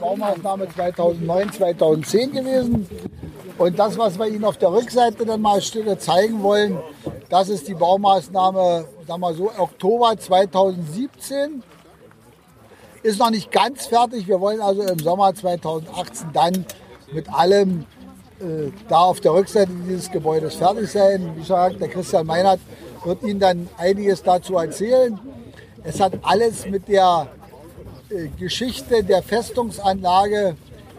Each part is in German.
Baumaßnahme 2009, 2010 gewesen. Und das, was wir Ihnen auf der Rückseite dann mal zeigen wollen, das ist die Baumaßnahme, sagen wir so, Oktober 2017. Ist noch nicht ganz fertig. Wir wollen also im Sommer 2018 dann mit allem äh, da auf der Rückseite dieses Gebäudes fertig sein. Wie gesagt, der Christian Meinert wird Ihnen dann einiges dazu erzählen. Es hat alles mit der Geschichte der Festungsanlage,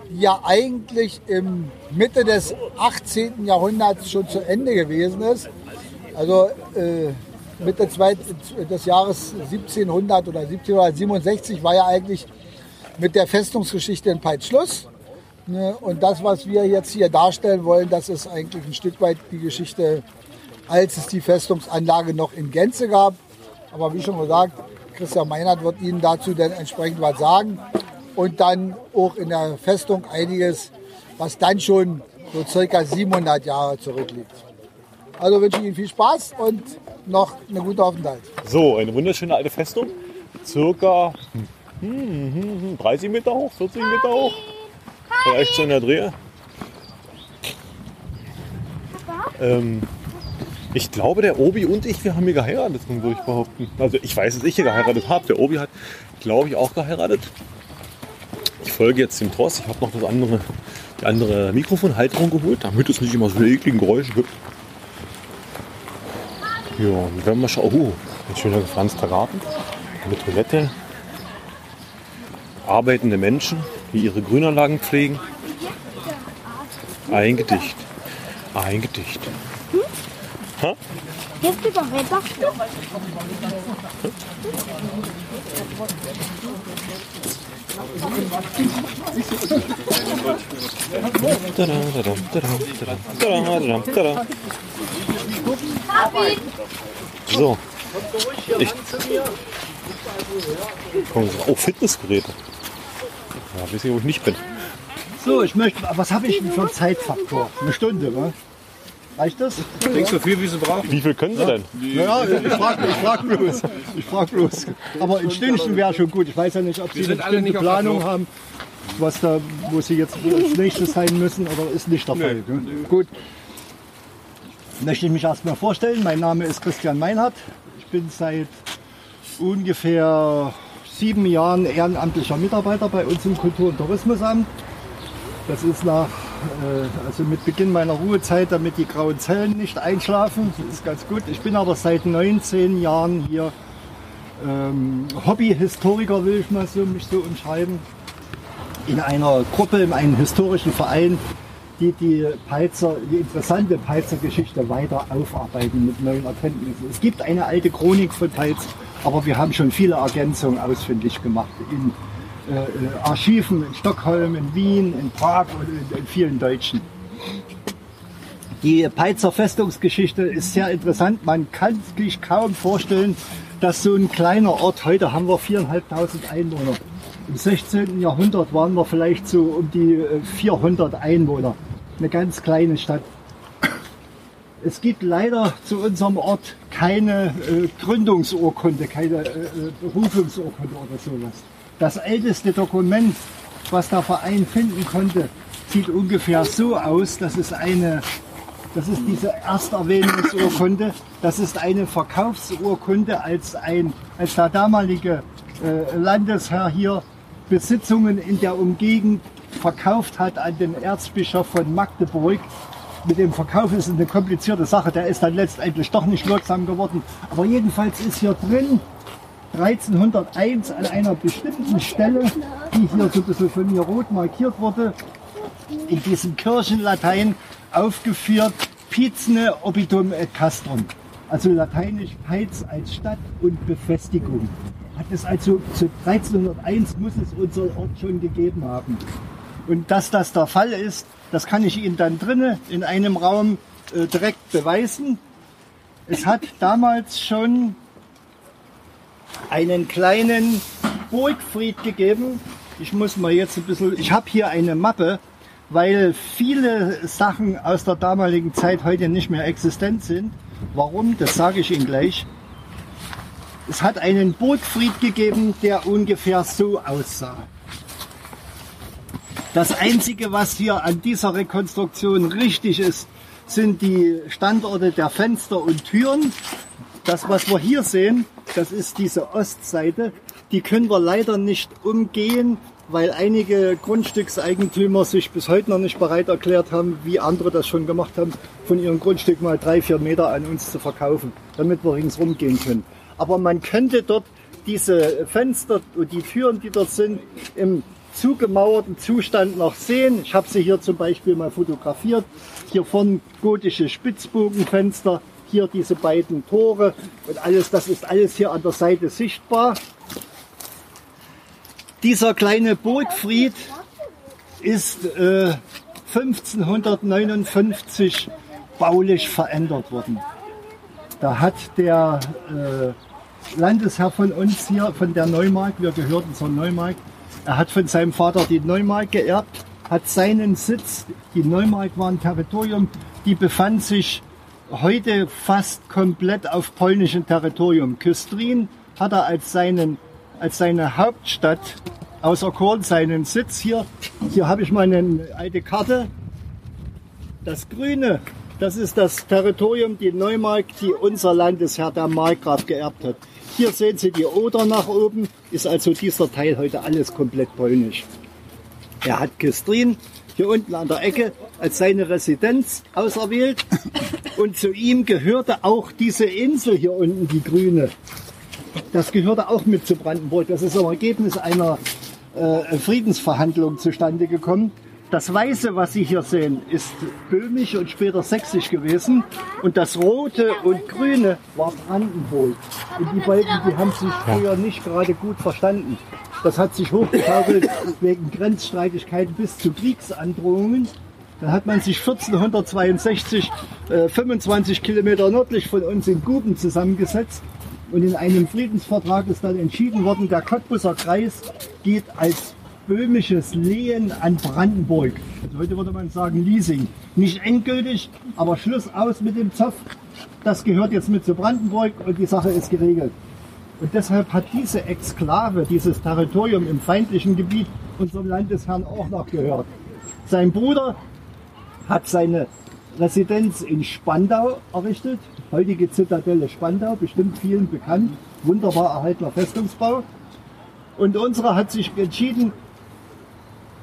die ja eigentlich im Mitte des 18. Jahrhunderts schon zu Ende gewesen ist. Also äh, Mitte des Jahres 1700 oder 1767 war ja eigentlich mit der Festungsgeschichte in Peitsch Schluss. Ne? Und das, was wir jetzt hier darstellen wollen, das ist eigentlich ein Stück weit die Geschichte, als es die Festungsanlage noch in Gänze gab. Aber wie schon gesagt, Christian Meinert wird Ihnen dazu dann entsprechend was sagen. Und dann auch in der Festung einiges, was dann schon so circa 700 Jahre zurückliegt. Also wünsche ich Ihnen viel Spaß und noch eine gute Aufenthalt. So, eine wunderschöne alte Festung. Circa 30 Meter hoch, 40 Meter hoch. Vielleicht so in der Dreh. Ähm, ich glaube, der Obi und ich, wir haben hier geheiratet, würde ich behaupten. Also ich weiß, dass ich hier geheiratet habe. Der Obi hat, glaube ich, auch geheiratet. Ich folge jetzt dem Tross. Ich habe noch das andere, die andere Mikrofonhalterung geholt, damit es nicht immer so ekligen Geräusche gibt. Ja, und wenn wir schauen, oh, ein schöner gepflanzter Garten mit Toilette, arbeitende Menschen, die ihre Grünanlagen pflegen. Ein Gedicht. Ein Gedicht. Ha? Jetzt über Wetter. So. Ich. Oh, Fitnessgeräte. Ja, weiß ich, wo ich nicht bin. So, ich möchte, was habe ich denn für einen Zeitfaktor? Eine Stunde, wa? Reicht das? Denkst so viel, wie sie brauchen? Wie viel können Sie denn? Naja, ich frage ich frag bloß. Ich frag bloß. Aber ein Stündchen wäre schon gut. Ich weiß ja nicht, ob Sie eine alle Planung haben, was da, wo Sie jetzt als nächstes sein müssen oder ist nicht der Fall. Ne? Gut. Möchte ich mich erstmal vorstellen. Mein Name ist Christian Meinhardt. Ich bin seit ungefähr sieben Jahren ehrenamtlicher Mitarbeiter bei uns im Kultur- und Tourismusamt. Das ist nach, also mit Beginn meiner Ruhezeit, damit die grauen Zellen nicht einschlafen. Das ist ganz gut. Ich bin aber seit 19 Jahren hier ähm, Hobbyhistoriker, will ich mal so, mich so umschreiben. In einer Gruppe, in einem historischen Verein, die die Peitzer, die interessante Peitzer Geschichte weiter aufarbeiten mit neuen Erkenntnissen. Es gibt eine alte Chronik von Peitz, aber wir haben schon viele Ergänzungen ausfindig gemacht in äh, äh, Archiven in Stockholm, in Wien, in Prag und in, in vielen deutschen. Die Peitzer Festungsgeschichte ist sehr interessant. Man kann sich kaum vorstellen, dass so ein kleiner Ort, heute haben wir 4.500 Einwohner. Im 16. Jahrhundert waren wir vielleicht so um die äh, 400 Einwohner. Eine ganz kleine Stadt. Es gibt leider zu unserem Ort keine äh, Gründungsurkunde, keine äh, äh, Berufungsurkunde oder sowas. Das älteste Dokument, was der Verein finden konnte, sieht ungefähr so aus. Das ist eine, das ist diese Ersterwähnungsurkunde. Das ist eine Verkaufsurkunde, als ein, als der damalige äh, Landesherr hier Besitzungen in der Umgegend verkauft hat an den Erzbischof von Magdeburg. Mit dem Verkauf ist es eine komplizierte Sache. Der ist dann letztendlich doch nicht wirksam geworden. Aber jedenfalls ist hier drin 1301 an einer bestimmten Stelle, die hier so ein bisschen von mir rot markiert wurde, in diesem Kirchenlatein aufgeführt, Pizne obitum et castrum. Also lateinisch Peitz als Stadt und Befestigung. Hat es also zu 1301 muss es unser Ort schon gegeben haben. Und dass das der Fall ist, das kann ich Ihnen dann drinnen in einem Raum äh, direkt beweisen. Es hat damals schon einen kleinen Burgfried gegeben. Ich muss mal jetzt ein bisschen, ich habe hier eine Mappe, weil viele Sachen aus der damaligen Zeit heute nicht mehr existent sind. Warum? Das sage ich Ihnen gleich. Es hat einen Burgfried gegeben, der ungefähr so aussah. Das Einzige, was hier an dieser Rekonstruktion richtig ist, sind die Standorte der Fenster und Türen. Das, was wir hier sehen, das ist diese Ostseite. Die können wir leider nicht umgehen, weil einige Grundstückseigentümer sich bis heute noch nicht bereit erklärt haben, wie andere das schon gemacht haben, von ihrem Grundstück mal drei, vier Meter an uns zu verkaufen, damit wir ringsrum gehen können. Aber man könnte dort diese Fenster und die Türen, die dort sind, im zugemauerten Zustand noch sehen. Ich habe sie hier zum Beispiel mal fotografiert. Hier vorne gotische Spitzbogenfenster, hier diese beiden Tore und alles, das ist alles hier an der Seite sichtbar. Dieser kleine Burgfried ist äh, 1559 baulich verändert worden. Da hat der äh, Landesherr von uns hier, von der Neumark, wir gehörten zur Neumark, er hat von seinem Vater die Neumark geerbt, hat seinen Sitz, die Neumark war ein Territorium, die befand sich heute fast komplett auf polnischem Territorium. Küstrin hat er als, seinen, als seine Hauptstadt außer Korn seinen Sitz hier. Hier habe ich mal eine alte Karte. Das Grüne, das ist das Territorium, die Neumark, die unser Landesherr, der Markgraf, geerbt hat. Hier sehen Sie die Oder nach oben, ist also dieser Teil heute alles komplett polnisch. Er hat Küstrin hier unten an der Ecke als seine Residenz auserwählt und zu ihm gehörte auch diese Insel hier unten, die grüne. Das gehörte auch mit zu Brandenburg. Das ist am Ergebnis einer äh, Friedensverhandlung zustande gekommen. Das Weiße, was Sie hier sehen, ist böhmisch und später sächsisch gewesen. Und das Rote und Grüne war Brandenburg. Und die beiden, die haben sich früher nicht gerade gut verstanden. Das hat sich hochgeschaukelt wegen Grenzstreitigkeiten bis zu Kriegsandrohungen. Dann hat man sich 1462 äh, 25 Kilometer nördlich von uns in Guben zusammengesetzt. Und in einem Friedensvertrag ist dann entschieden worden, der Cottbusser Kreis geht als böhmisches Lehen an Brandenburg. Also heute würde man sagen Leasing. Nicht endgültig, aber Schluss aus mit dem Zoff. Das gehört jetzt mit zu Brandenburg und die Sache ist geregelt. Und deshalb hat diese Exklave, dieses Territorium im feindlichen Gebiet unserem Landesherrn auch noch gehört. Sein Bruder hat seine Residenz in Spandau errichtet, heutige Zitadelle Spandau, bestimmt vielen bekannt, wunderbar erhaltener Festungsbau. Und unsere hat sich entschieden,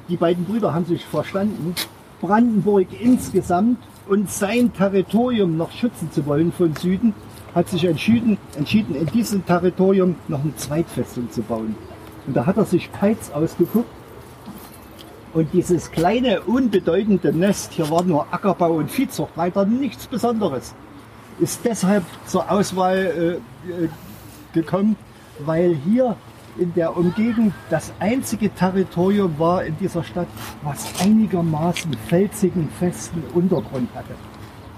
die beiden Brüder haben sich verstanden, Brandenburg insgesamt und sein Territorium noch schützen zu wollen von Süden, hat sich entschieden, entschieden in diesem Territorium noch eine Zweitfestung zu bauen. Und da hat er sich Peitz ausgeguckt. Und dieses kleine, unbedeutende Nest, hier war nur Ackerbau und Viehzucht, weiter nichts Besonderes, ist deshalb zur Auswahl äh, äh gekommen, weil hier in der Umgebung das einzige Territorium war in dieser Stadt, was einigermaßen felsigen, festen Untergrund hatte.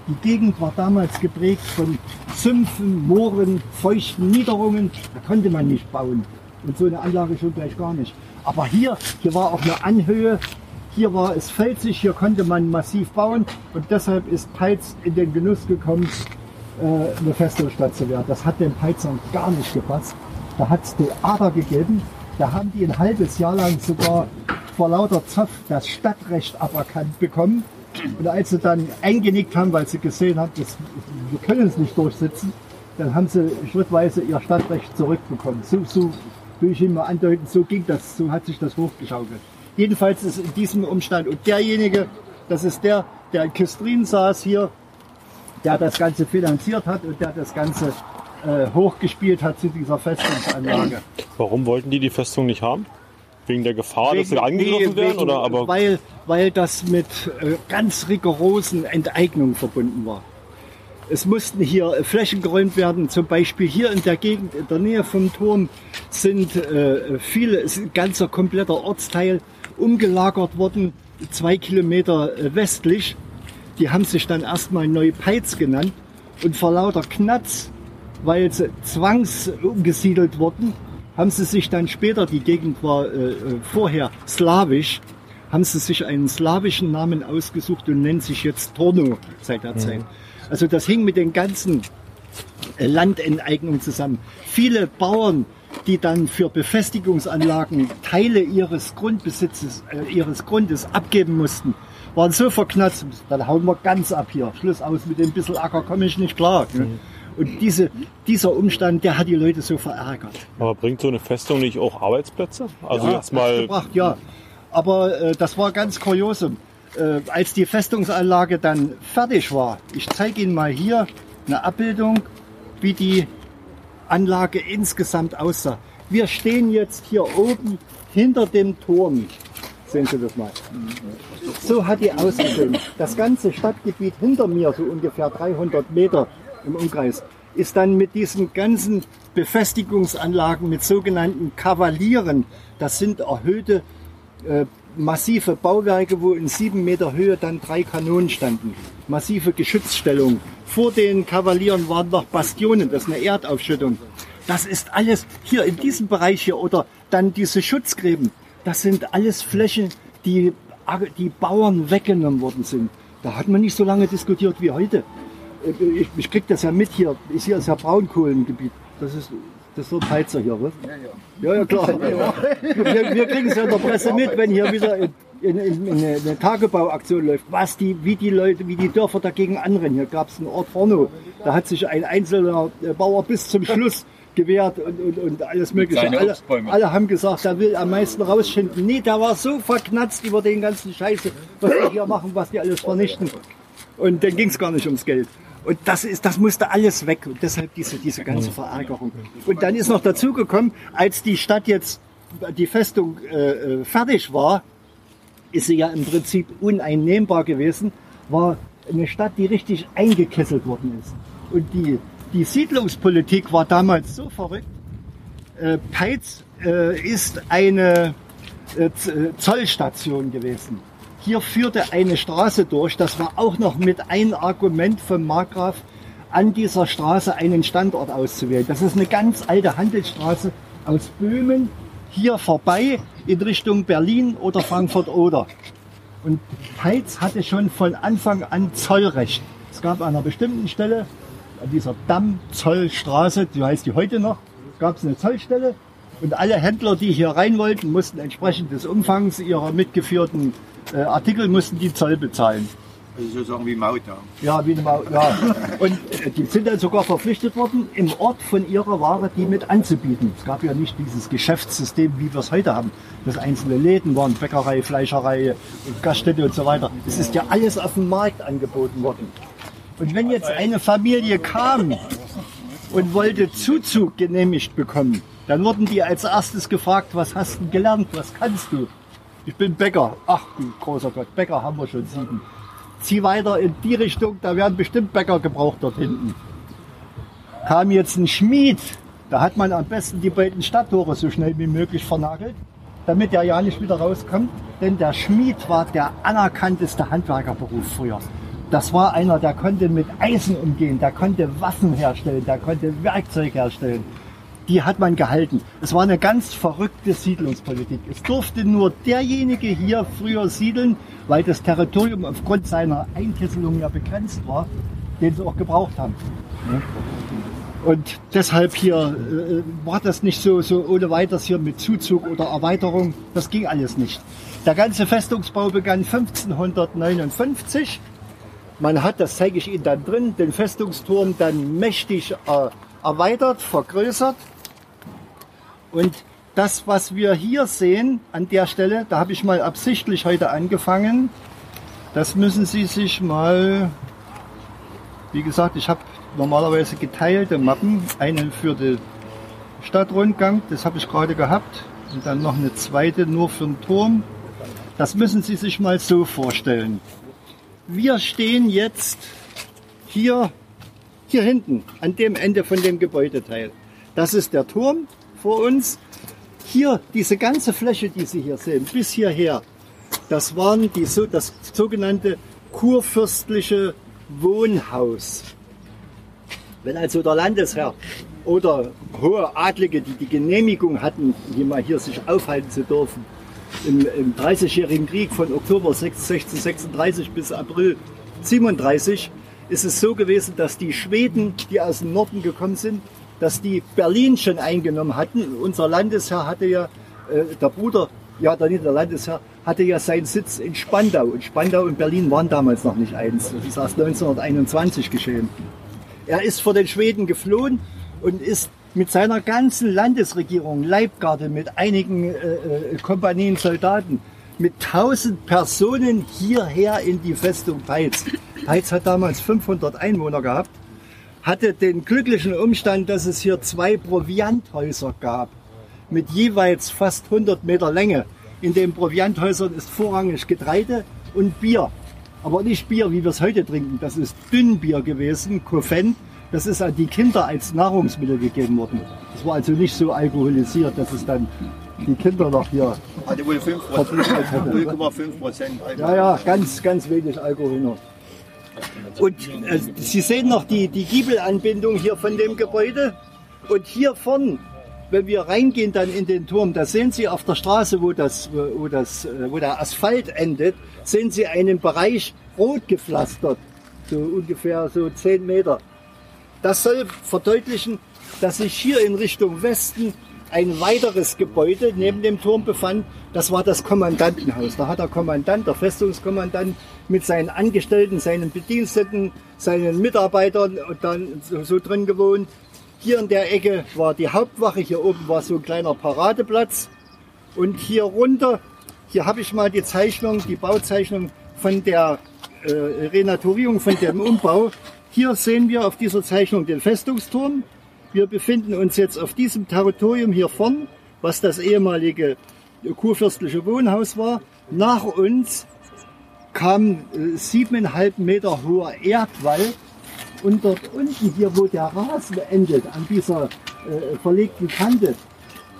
Die Gegend war damals geprägt von Sümpfen, Mooren, feuchten Niederungen. Da konnte man nicht bauen. Und so eine Anlage schon gleich gar nicht. Aber hier, hier war auch eine Anhöhe. Hier war es felsig, hier konnte man massiv bauen. Und deshalb ist Peitz in den Genuss gekommen, äh, eine Festungsstadt zu werden. Das hat den Peizern gar nicht gepasst. Da hat es Theater gegeben. Da haben die ein halbes Jahr lang sogar vor lauter Zoff das Stadtrecht aberkannt bekommen. Und als sie dann eingenickt haben, weil sie gesehen haben, das, wir können es nicht durchsetzen, dann haben sie schrittweise ihr Stadtrecht zurückbekommen. So, so will ich Ihnen mal andeuten, so ging das, so hat sich das hochgeschaukelt. Jedenfalls ist in diesem Umstand und derjenige, das ist der, der in Küstrin saß hier, der das Ganze finanziert hat und der das Ganze äh, hochgespielt hat zu dieser Festungsanlage. Warum wollten die die Festung nicht haben? Wegen der Gefahr, dass sie angegriffen nee, werden? wegen- Oder aber weil, weil das mit äh, ganz rigorosen Enteignungen verbunden war. Es mussten hier Flächen geräumt werden, zum Beispiel hier in der Gegend, in der Nähe vom Turm, sind äh, viele, ist ein ganzer kompletter Ortsteil umgelagert worden, zwei Kilometer äh, westlich. Die haben sich dann erstmal Neupeiz genannt und vor lauter Knatz, weil sie zwangs umgesiedelt wurden, haben sie sich dann später, die Gegend war äh, vorher slawisch, haben sie sich einen slawischen Namen ausgesucht und nennen sich jetzt Torno seit der Zeit. Also das hing mit den ganzen äh, Landenteignungen zusammen. Viele Bauern die dann für Befestigungsanlagen Teile ihres Grundbesitzes, äh, ihres Grundes abgeben mussten, waren so verknatzt, dann hauen wir ganz ab hier. Schluss aus mit dem bisschen Acker komme ich nicht klar. Ne? Und diese, dieser Umstand, der hat die Leute so verärgert. Aber bringt so eine Festung nicht auch Arbeitsplätze? Also ja, jetzt mal. Gebracht, ja. Aber äh, das war ganz kuriosum. Äh, als die Festungsanlage dann fertig war, ich zeige Ihnen mal hier eine Abbildung, wie die Anlage insgesamt aussah. Wir stehen jetzt hier oben hinter dem Turm. Sehen Sie das mal. So hat die ausgesehen. Das ganze Stadtgebiet hinter mir, so ungefähr 300 Meter im Umkreis, ist dann mit diesen ganzen Befestigungsanlagen, mit sogenannten Kavalieren, das sind erhöhte äh, massive Bauwerke, wo in sieben Meter Höhe dann drei Kanonen standen. Massive Geschützstellung. Vor den Kavalieren waren noch Bastionen, das ist eine Erdaufschüttung. Das ist alles hier in diesem Bereich hier oder dann diese Schutzgräben. Das sind alles Flächen, die, die Bauern weggenommen worden sind. Da hat man nicht so lange diskutiert wie heute. Ich, ich krieg das ja mit hier. Hier ist ja Braunkohlengebiet. Das ist das so ein Heizer hier, was? Ja, ja, klar. Wir, wir kriegen es ja in der Presse mit, wenn hier wieder in, in, in eine, eine Tagebauaktion läuft, was die, wie die Leute, wie die Dörfer dagegen anrennen. Hier gab es einen Ort Forno, da hat sich ein einzelner Bauer bis zum Schluss gewehrt und, und, und alles mögliche. Alle, alle, haben gesagt, der will am meisten rausschinden. Nee, der war so verknatzt über den ganzen Scheiße, was die hier machen, was die alles vernichten. Und dann ging es gar nicht ums Geld. Und das ist, das musste alles weg. Und deshalb diese, diese ganze Verärgerung. Und dann ist noch dazu gekommen, als die Stadt jetzt, die Festung äh, äh, fertig war, ist sie ja im Prinzip uneinnehmbar gewesen, war eine Stadt, die richtig eingekesselt worden ist. Und die, die Siedlungspolitik war damals so verrückt. Äh, Peitz äh, ist eine äh, Zollstation gewesen. Hier führte eine Straße durch, das war auch noch mit ein Argument vom Markgraf, an dieser Straße einen Standort auszuwählen. Das ist eine ganz alte Handelsstraße aus Böhmen, hier vorbei in Richtung Berlin oder Frankfurt-Oder. Und Peitz hatte schon von Anfang an Zollrecht. Es gab an einer bestimmten Stelle, an dieser Damm-Zollstraße, die heißt die heute noch, gab es eine Zollstelle und alle Händler, die hier rein wollten, mussten entsprechend des Umfangs ihrer mitgeführten äh, Artikel mussten die Zoll bezahlen. Also sozusagen wie Maut da. Ja, wie eine Maut, ja. Und äh, die sind dann sogar verpflichtet worden, im Ort von ihrer Ware die mit anzubieten. Es gab ja nicht dieses Geschäftssystem, wie wir es heute haben. Das einzelne Läden waren Bäckerei, Fleischerei, Gaststätte und so weiter. Es ist ja alles auf dem Markt angeboten worden. Und wenn jetzt eine Familie kam und wollte Zuzug genehmigt bekommen, dann wurden die als erstes gefragt, was hast du gelernt, was kannst du? Ich bin Bäcker. Ach du großer Gott, Bäcker haben wir schon sieben. Zieh weiter in die Richtung, da werden bestimmt Bäcker gebraucht dort hinten. Kam jetzt ein Schmied, da hat man am besten die beiden Stadttore so schnell wie möglich vernagelt, damit er ja nicht wieder rauskommt. Denn der Schmied war der anerkannteste Handwerkerberuf früher. Das war einer, der konnte mit Eisen umgehen, der konnte Waffen herstellen, der konnte Werkzeug herstellen die hat man gehalten. Es war eine ganz verrückte Siedlungspolitik. Es durfte nur derjenige hier früher siedeln, weil das Territorium aufgrund seiner Einkesselung ja begrenzt war, den sie auch gebraucht haben. Und deshalb hier äh, war das nicht so, so ohne weiteres hier mit Zuzug oder Erweiterung. Das ging alles nicht. Der ganze Festungsbau begann 1559. Man hat, das zeige ich Ihnen dann drin, den Festungsturm dann mächtig äh, erweitert, vergrößert. Und das, was wir hier sehen an der Stelle, da habe ich mal absichtlich heute angefangen. Das müssen Sie sich mal, wie gesagt, ich habe normalerweise geteilte Mappen. Einen für den Stadtrundgang, das habe ich gerade gehabt. Und dann noch eine zweite nur für den Turm. Das müssen Sie sich mal so vorstellen. Wir stehen jetzt hier, hier hinten, an dem Ende von dem Gebäudeteil. Das ist der Turm vor uns. Hier, diese ganze Fläche, die Sie hier sehen, bis hierher, das waren die, das sogenannte kurfürstliche Wohnhaus. Wenn also der Landesherr oder hohe Adlige, die die Genehmigung hatten, hier mal hier sich aufhalten zu dürfen, im, im 30-jährigen Krieg von Oktober 1636 bis April 37 ist es so gewesen, dass die Schweden, die aus dem Norden gekommen sind, dass die Berlin schon eingenommen hatten. Unser Landesherr hatte ja, äh, der Bruder, ja, der nicht der Landesherr, hatte ja seinen Sitz in Spandau. Und Spandau und Berlin waren damals noch nicht eins. Das ist erst 1921 geschehen. Er ist vor den Schweden geflohen und ist mit seiner ganzen Landesregierung, Leibgarde, mit einigen äh, äh, Kompanien Soldaten, mit 1000 Personen hierher in die Festung Peitz. Peitz hat damals 500 Einwohner gehabt, hatte den glücklichen Umstand, dass es hier zwei Provianthäuser gab, mit jeweils fast 100 Meter Länge. In den Provianthäusern ist vorrangig Getreide und Bier. Aber nicht Bier, wie wir es heute trinken. Das ist Dünnbier gewesen, Koffen. Das ist an die Kinder als Nahrungsmittel gegeben worden. Das war also nicht so alkoholisiert, dass es dann die Kinder noch hier. Hatte wohl 5 Verpflichtet hätte. 0,5 Prozent. Ja, ja, ganz, ganz wenig Alkohol noch. Und äh, Sie sehen noch die, die Giebelanbindung hier von dem Gebäude. Und hier vorn, wenn wir reingehen dann in den Turm, da sehen Sie auf der Straße, wo, das, wo, das, wo der Asphalt endet, sehen Sie einen Bereich rot gepflastert. So ungefähr so 10 Meter. Das soll verdeutlichen, dass sich hier in Richtung Westen ein weiteres Gebäude neben dem Turm befand. Das war das Kommandantenhaus. Da hat der Kommandant, der Festungskommandant mit seinen Angestellten, seinen Bediensteten, seinen Mitarbeitern und dann so, so drin gewohnt. Hier in der Ecke war die Hauptwache, hier oben war so ein kleiner Paradeplatz. Und hier runter, hier habe ich mal die Zeichnung, die Bauzeichnung von der äh, Renaturierung, von dem Umbau. Hier sehen wir auf dieser Zeichnung den Festungsturm. Wir befinden uns jetzt auf diesem Territorium hier vorn, was das ehemalige kurfürstliche Wohnhaus war. Nach uns kam äh, siebeneinhalb Meter hoher Erdwall und dort unten hier, wo der Rasen endet, an dieser äh, verlegten Kante,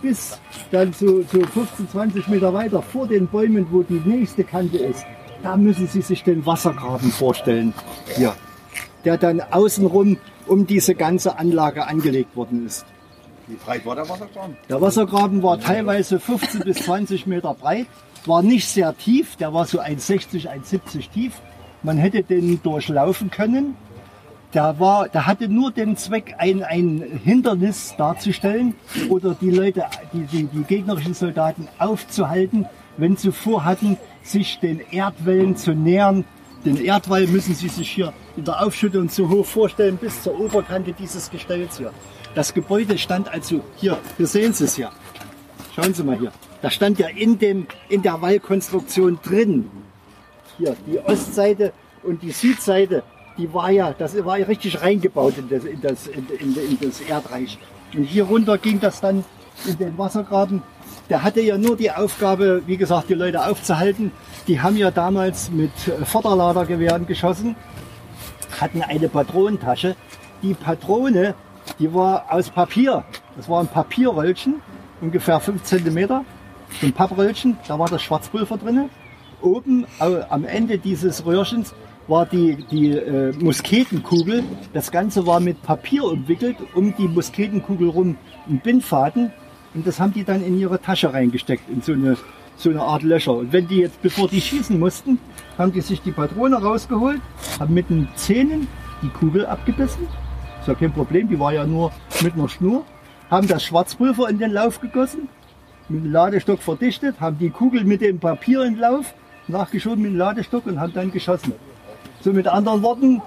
bis dann so, so 15, 20 Meter weiter vor den Bäumen, wo die nächste Kante ist, da müssen Sie sich den Wassergraben vorstellen. Hier. Der dann außenrum um diese ganze Anlage angelegt worden ist. Wie breit war der Wassergraben? Der Wassergraben war teilweise 15 bis 20 Meter breit, war nicht sehr tief, der war so 1,60, 1,70 tief. Man hätte den durchlaufen können. Der, war, der hatte nur den Zweck, ein, ein Hindernis darzustellen oder die Leute, die, die, die gegnerischen Soldaten aufzuhalten, wenn sie vorhatten, sich den Erdwellen zu nähern. Den Erdwall müssen Sie sich hier in der Aufschüttung so hoch vorstellen, bis zur Oberkante dieses Gestells hier. Das Gebäude stand also hier, hier sehen Sie es ja. Schauen Sie mal hier. Da stand ja in, dem, in der Wallkonstruktion drin. Hier, die Ostseite und die Südseite, die war ja, das war ja richtig reingebaut in das, in das, in, in, in das Erdreich. Und hier runter ging das dann in den Wassergraben. Der hatte ja nur die Aufgabe, wie gesagt, die Leute aufzuhalten. Die haben ja damals mit Vorderladergewehren geschossen, hatten eine Patronentasche. Die Patrone, die war aus Papier. Das war ein Papierröllchen, ungefähr 5 Zentimeter. So ein Pappröllchen, da war das Schwarzpulver drin. Oben am Ende dieses Röhrchens war die, die äh, Musketenkugel. Das Ganze war mit Papier umwickelt, um die Musketenkugel rum ein Bindfaden. Und das haben die dann in ihre Tasche reingesteckt, in so eine, so eine Art Löcher. Und wenn die jetzt, bevor die schießen mussten, haben die sich die Patrone rausgeholt, haben mit den Zähnen die Kugel abgebissen. Ist ja kein Problem, die war ja nur mit einer Schnur. Haben das Schwarzpulver in den Lauf gegossen, mit dem Ladestock verdichtet, haben die Kugel mit dem Papier in den Lauf nachgeschoben mit dem Ladestock und haben dann geschossen. So mit anderen Worten,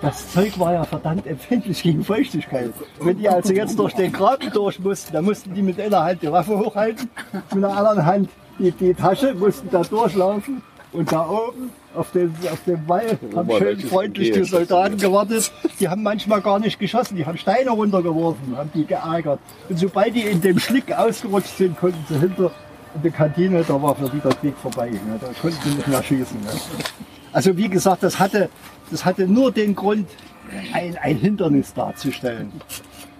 das Zeug war ja verdammt empfindlich gegen Feuchtigkeit. Wenn die also jetzt durch den Graben durch mussten, dann mussten die mit einer Hand die Waffe hochhalten, mit der anderen Hand die, die Tasche, mussten da durchlaufen und da oben auf dem, auf dem Wall haben schön welches freundlich die. Soldaten gewartet. Die haben manchmal gar nicht geschossen, die haben Steine runtergeworfen, haben die geärgert. Und sobald die in dem Schlick ausgerutscht sind, konnten sie hinter in der Kantine, da war für die der Krieg vorbei. Ne? Da konnten sie nicht mehr schießen. Ne? Also wie gesagt, das hatte, das hatte nur den Grund, ein, ein Hindernis darzustellen.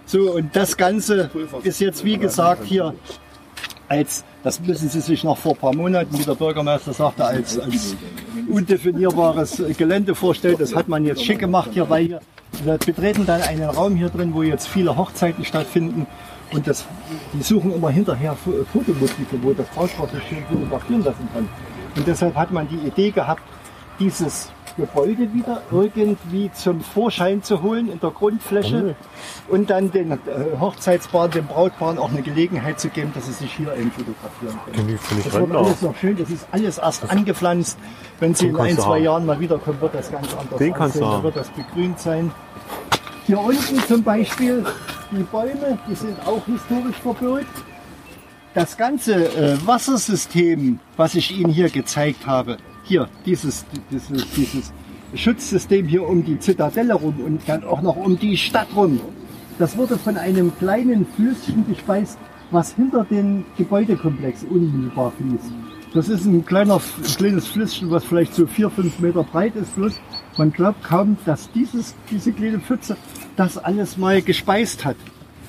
So, und das Ganze ist jetzt, wie gesagt, hier als, das müssen Sie sich noch vor ein paar Monaten, wie der Bürgermeister sagte, als, als undefinierbares Gelände vorstellen. Das hat man jetzt schick gemacht hier, weil hier, wir betreten dann einen Raum hier drin, wo jetzt viele Hochzeiten stattfinden. Und das, die suchen immer hinterher Fo- Fotomotive, wo das Brautpaar sich schön fotografieren lassen kann. Und deshalb hat man die Idee gehabt, dieses Gebäude wieder irgendwie zum Vorschein zu holen in der Grundfläche und dann den äh, Hochzeitspaaren, den Brautpaaren auch eine Gelegenheit zu geben, dass sie sich hier eben fotografieren können. Finde ich Das wird alles noch schön, das ist alles erst angepflanzt. Wenn sie in ein, zwei haben. Jahren mal wiederkommen, wird das ganz anders Den kannst aussehen. Da haben. wird das begrünt sein. Hier unten zum Beispiel, die Bäume, die sind auch historisch verbürgt. Das ganze äh, Wassersystem, was ich Ihnen hier gezeigt habe, hier, dieses, dieses, dieses Schutzsystem hier um die Zitadelle rum und dann auch noch um die Stadt rum, das wurde von einem kleinen Flüsschen gespeist, was hinter den Gebäudekomplex unmittelbar fließt. Das ist ein kleiner, ein kleines Flüsschen, was vielleicht so vier, fünf Meter breit ist. Bloß man glaubt kaum, dass dieses, diese kleine Pfütze das alles mal gespeist hat.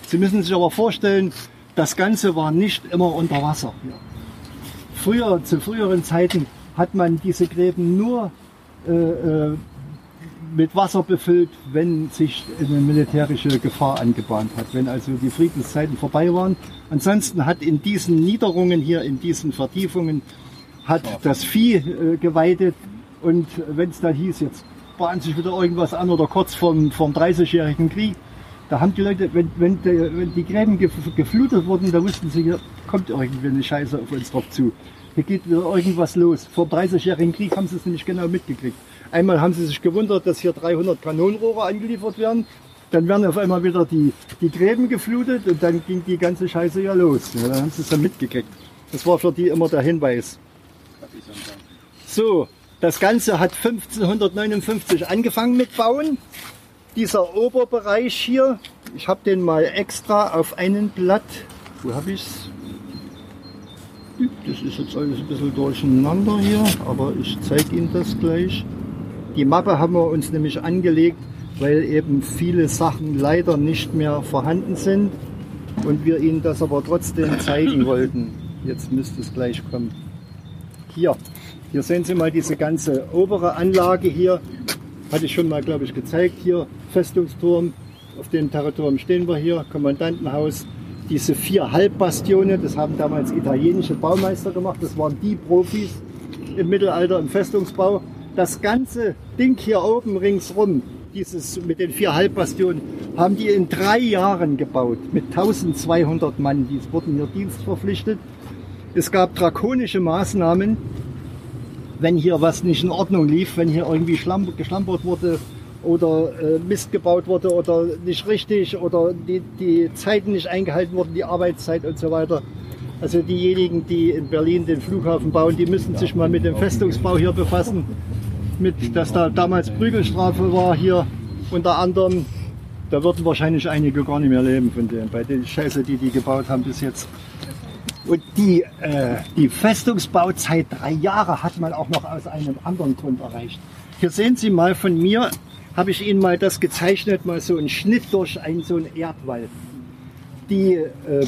Sie müssen sich aber vorstellen, das Ganze war nicht immer unter Wasser. Früher, zu früheren Zeiten hat man diese Gräben nur äh, äh, mit Wasser befüllt, wenn sich eine militärische Gefahr angebahnt hat, wenn also die Friedenszeiten vorbei waren. Ansonsten hat in diesen Niederungen hier, in diesen Vertiefungen, hat das Vieh äh, geweidet und wenn es da hieß, jetzt bahnt sich wieder irgendwas an oder kurz vorm, vorm 30-jährigen Krieg, da haben die Leute, wenn, wenn, die, wenn die Gräben gef- geflutet wurden, da wussten sie, kommt irgendwie eine Scheiße auf uns drauf zu. Hier geht wieder irgendwas los. Vor dem 30-jährigen Krieg haben sie es nämlich genau mitgekriegt. Einmal haben sie sich gewundert, dass hier 300 Kanonenrohre angeliefert werden. Dann werden auf einmal wieder die, die Gräben geflutet und dann ging die ganze Scheiße ja los. Ja, dann haben sie es dann mitgekriegt. Das war für die immer der Hinweis. So, das Ganze hat 1559 angefangen mit Bauen. Dieser Oberbereich hier, ich habe den mal extra auf einen Blatt, wo habe ich's? Das ist jetzt alles ein bisschen durcheinander hier, aber ich zeige Ihnen das gleich. Die Mappe haben wir uns nämlich angelegt, weil eben viele Sachen leider nicht mehr vorhanden sind und wir Ihnen das aber trotzdem zeigen wollten. Jetzt müsste es gleich kommen. Hier, hier sehen Sie mal diese ganze obere Anlage hier. Hatte ich schon mal, glaube ich, gezeigt. Hier Festungsturm, auf dem Territorium stehen wir hier, Kommandantenhaus. Diese vier Halbbastione, das haben damals italienische Baumeister gemacht. Das waren die Profis im Mittelalter im Festungsbau. Das ganze Ding hier oben ringsrum, dieses mit den vier Halbbastionen, haben die in drei Jahren gebaut mit 1200 Mann. Die wurden hier dienstverpflichtet. Es gab drakonische Maßnahmen, wenn hier was nicht in Ordnung lief, wenn hier irgendwie geschlampert wurde oder äh, Mist gebaut wurde oder nicht richtig oder die, die Zeiten nicht eingehalten wurden, die Arbeitszeit und so weiter. Also diejenigen, die in Berlin den Flughafen bauen, die müssen sich mal mit dem Festungsbau hier befassen. Mit, dass da damals Prügelstrafe war hier unter anderem. Da würden wahrscheinlich einige gar nicht mehr leben von denen, bei den Scheiße, die die gebaut haben bis jetzt. Und die, äh, die Festungsbauzeit drei Jahre hat man auch noch aus einem anderen Grund erreicht. Hier sehen Sie mal von mir, habe ich Ihnen mal das gezeichnet, mal so einen Schnitt durch einen so einen Erdwall. Die äh,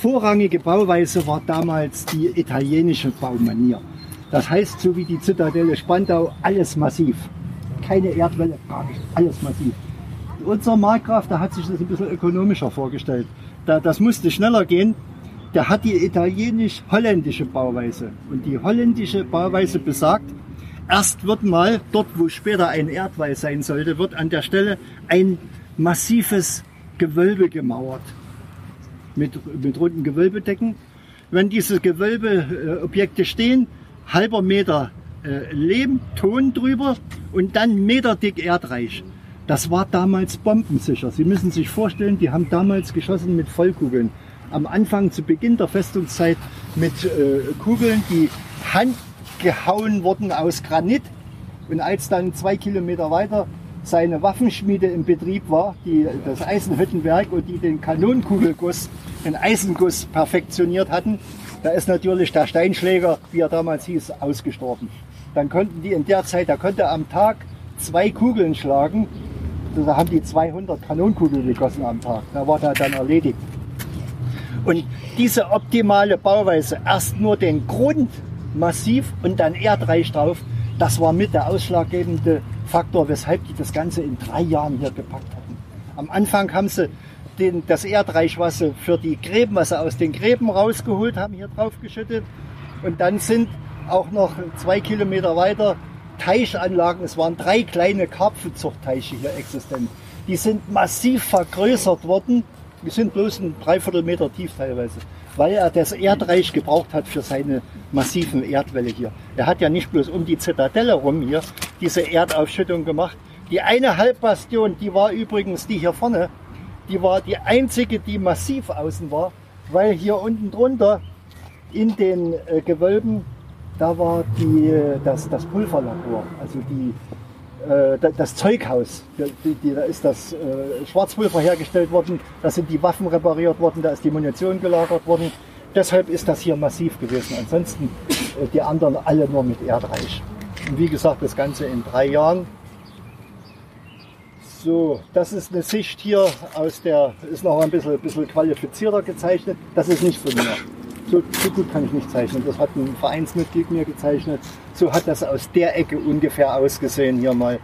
vorrangige Bauweise war damals die italienische Baumanier. Das heißt, so wie die Zitadelle Spandau, alles massiv. Keine Erdwelle, gar nicht, alles massiv. Unser Markgraf, der hat sich das ein bisschen ökonomischer vorgestellt. Da, das musste schneller gehen. Der hat die italienisch-holländische Bauweise. Und die holländische Bauweise besagt, erst wird mal dort, wo später ein Erdwall sein sollte, wird an der Stelle ein massives Gewölbe gemauert. Mit, mit runden Gewölbedecken. Wenn diese Gewölbeobjekte stehen, halber Meter äh, Lehm, Ton drüber und dann meterdick Erdreich. Das war damals bombensicher. Sie müssen sich vorstellen, die haben damals geschossen mit Vollkugeln. Am Anfang, zu Beginn der Festungszeit, mit äh, Kugeln, die handgehauen wurden aus Granit. Und als dann zwei Kilometer weiter seine Waffenschmiede im Betrieb war, die, das Eisenhüttenwerk und die den Kanonenkugelguss, den Eisenguss perfektioniert hatten, da ist natürlich der Steinschläger, wie er damals hieß, ausgestorben. Dann konnten die in der Zeit, da konnte am Tag zwei Kugeln schlagen. Da haben die 200 Kanonenkugeln gegossen am Tag. Da war der dann erledigt. Und diese optimale Bauweise, erst nur den Grund massiv und dann erdreich drauf, das war mit der ausschlaggebende Faktor, weshalb die das Ganze in drei Jahren hier gepackt hatten. Am Anfang haben sie den, das Erdreich, was sie für die Gräben, was sie aus den Gräben rausgeholt haben, hier drauf geschüttet. Und dann sind auch noch zwei Kilometer weiter Teichanlagen. Es waren drei kleine Karpfenzuchtteiche hier existent. Die sind massiv vergrößert worden. Die sind bloß ein Dreiviertelmeter tief teilweise, weil er das Erdreich gebraucht hat für seine massiven Erdwälle hier. Er hat ja nicht bloß um die Zitadelle rum hier diese Erdaufschüttung gemacht. Die eine Halbbastion, die war übrigens die hier vorne, die war die einzige, die massiv außen war, weil hier unten drunter in den äh, Gewölben, da war die, äh, das, das Pulverlabor, also die, das Zeughaus. Die, da ist das äh, Schwarzpulver hergestellt worden, da sind die Waffen repariert worden, da ist die Munition gelagert worden. Deshalb ist das hier massiv gewesen. Ansonsten äh, die anderen alle nur mit Erdreich. Und wie gesagt, das Ganze in drei Jahren. So, das ist eine Sicht hier aus der, ist noch ein bisschen, bisschen qualifizierter gezeichnet. Das ist nicht von mir. So, so gut kann ich nicht zeichnen. Das hat ein Vereinsmitglied mir gezeichnet. So hat das aus der Ecke ungefähr ausgesehen hier mal,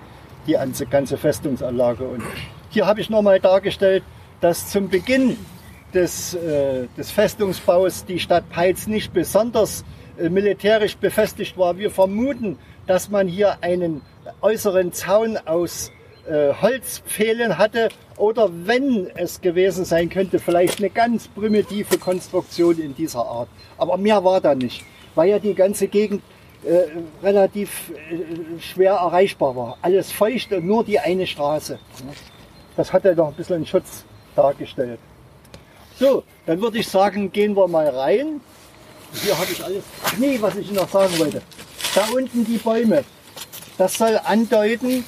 die ganze, Festungsanlage. Und hier habe ich nochmal dargestellt, dass zum Beginn des, äh, des Festungsbaus die Stadt Peitz nicht besonders äh, militärisch befestigt war. Wir vermuten, dass man hier einen äußeren Zaun aus äh, Holzpfählen hatte oder wenn es gewesen sein könnte, vielleicht eine ganz primitive Konstruktion in dieser Art. Aber mehr war da nicht, weil ja die ganze Gegend äh, relativ äh, schwer erreichbar war. Alles feucht und nur die eine Straße. Das hat ja noch ein bisschen einen Schutz dargestellt. So, dann würde ich sagen, gehen wir mal rein. Hier habe ich alles. Nee, was ich noch sagen wollte. Da unten die Bäume. Das soll andeuten,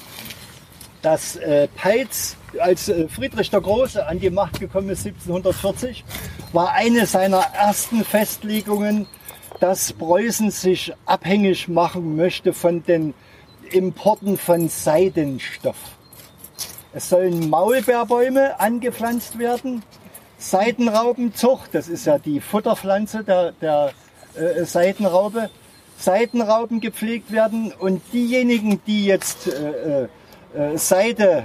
dass äh, Peitz, als äh, Friedrich der Große an die Macht gekommen ist, 1740, war eine seiner ersten Festlegungen, dass Preußen sich abhängig machen möchte von den Importen von Seidenstoff. Es sollen Maulbeerbäume angepflanzt werden, Seidenraubenzucht, das ist ja die Futterpflanze der, der äh, Seidenraube, Seidenrauben gepflegt werden und diejenigen, die jetzt äh, äh, Seide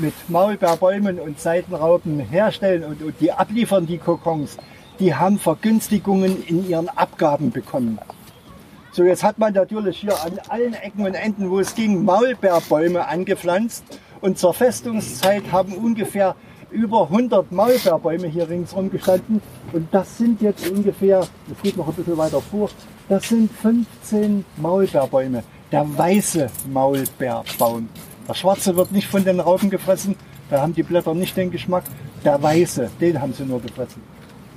mit Maulbeerbäumen und Seidenrauben herstellen und, und die abliefern, die Kokons, die haben Vergünstigungen in ihren Abgaben bekommen. So, jetzt hat man natürlich hier an allen Ecken und Enden, wo es ging, Maulbeerbäume angepflanzt. Und zur Festungszeit haben ungefähr über 100 Maulbeerbäume hier ringsherum gestanden. Und das sind jetzt ungefähr, das geht noch ein bisschen weiter vor, das sind 15 Maulbeerbäume. Der weiße Maulbeerbaum. Der schwarze wird nicht von den Raupen gefressen, da haben die Blätter nicht den Geschmack. Der weiße, den haben sie nur gefressen.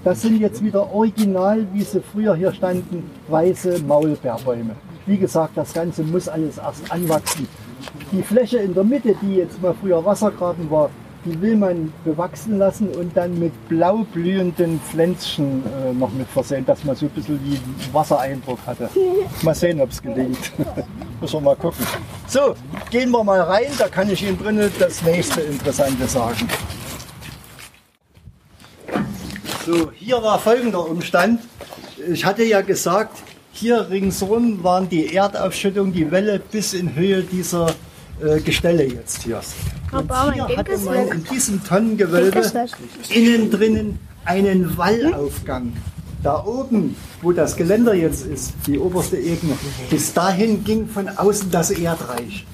Das sind jetzt wieder original, wie sie früher hier standen, weiße Maulbeerbäume. Wie gesagt, das Ganze muss alles erst anwachsen. Die Fläche in der Mitte, die jetzt mal früher Wassergraben war, die will man bewachsen lassen und dann mit blau blühenden Pflänzchen äh, noch mit versehen, dass man so ein bisschen wie Wassereindruck hatte. Mal sehen, ob es gelingt. Müssen wir mal gucken. So, gehen wir mal rein, da kann ich Ihnen drinnen das nächste Interessante sagen. So, hier war folgender Umstand. Ich hatte ja gesagt, hier ringsherum waren die Erdaufschüttung, die Welle bis in Höhe dieser äh, Gestelle jetzt hier. Und hier hatte man in diesem Tonnengewölbe innen drinnen einen Wallaufgang. Da oben, wo das Geländer jetzt ist, die oberste Ebene, bis dahin ging von außen das Erdreich.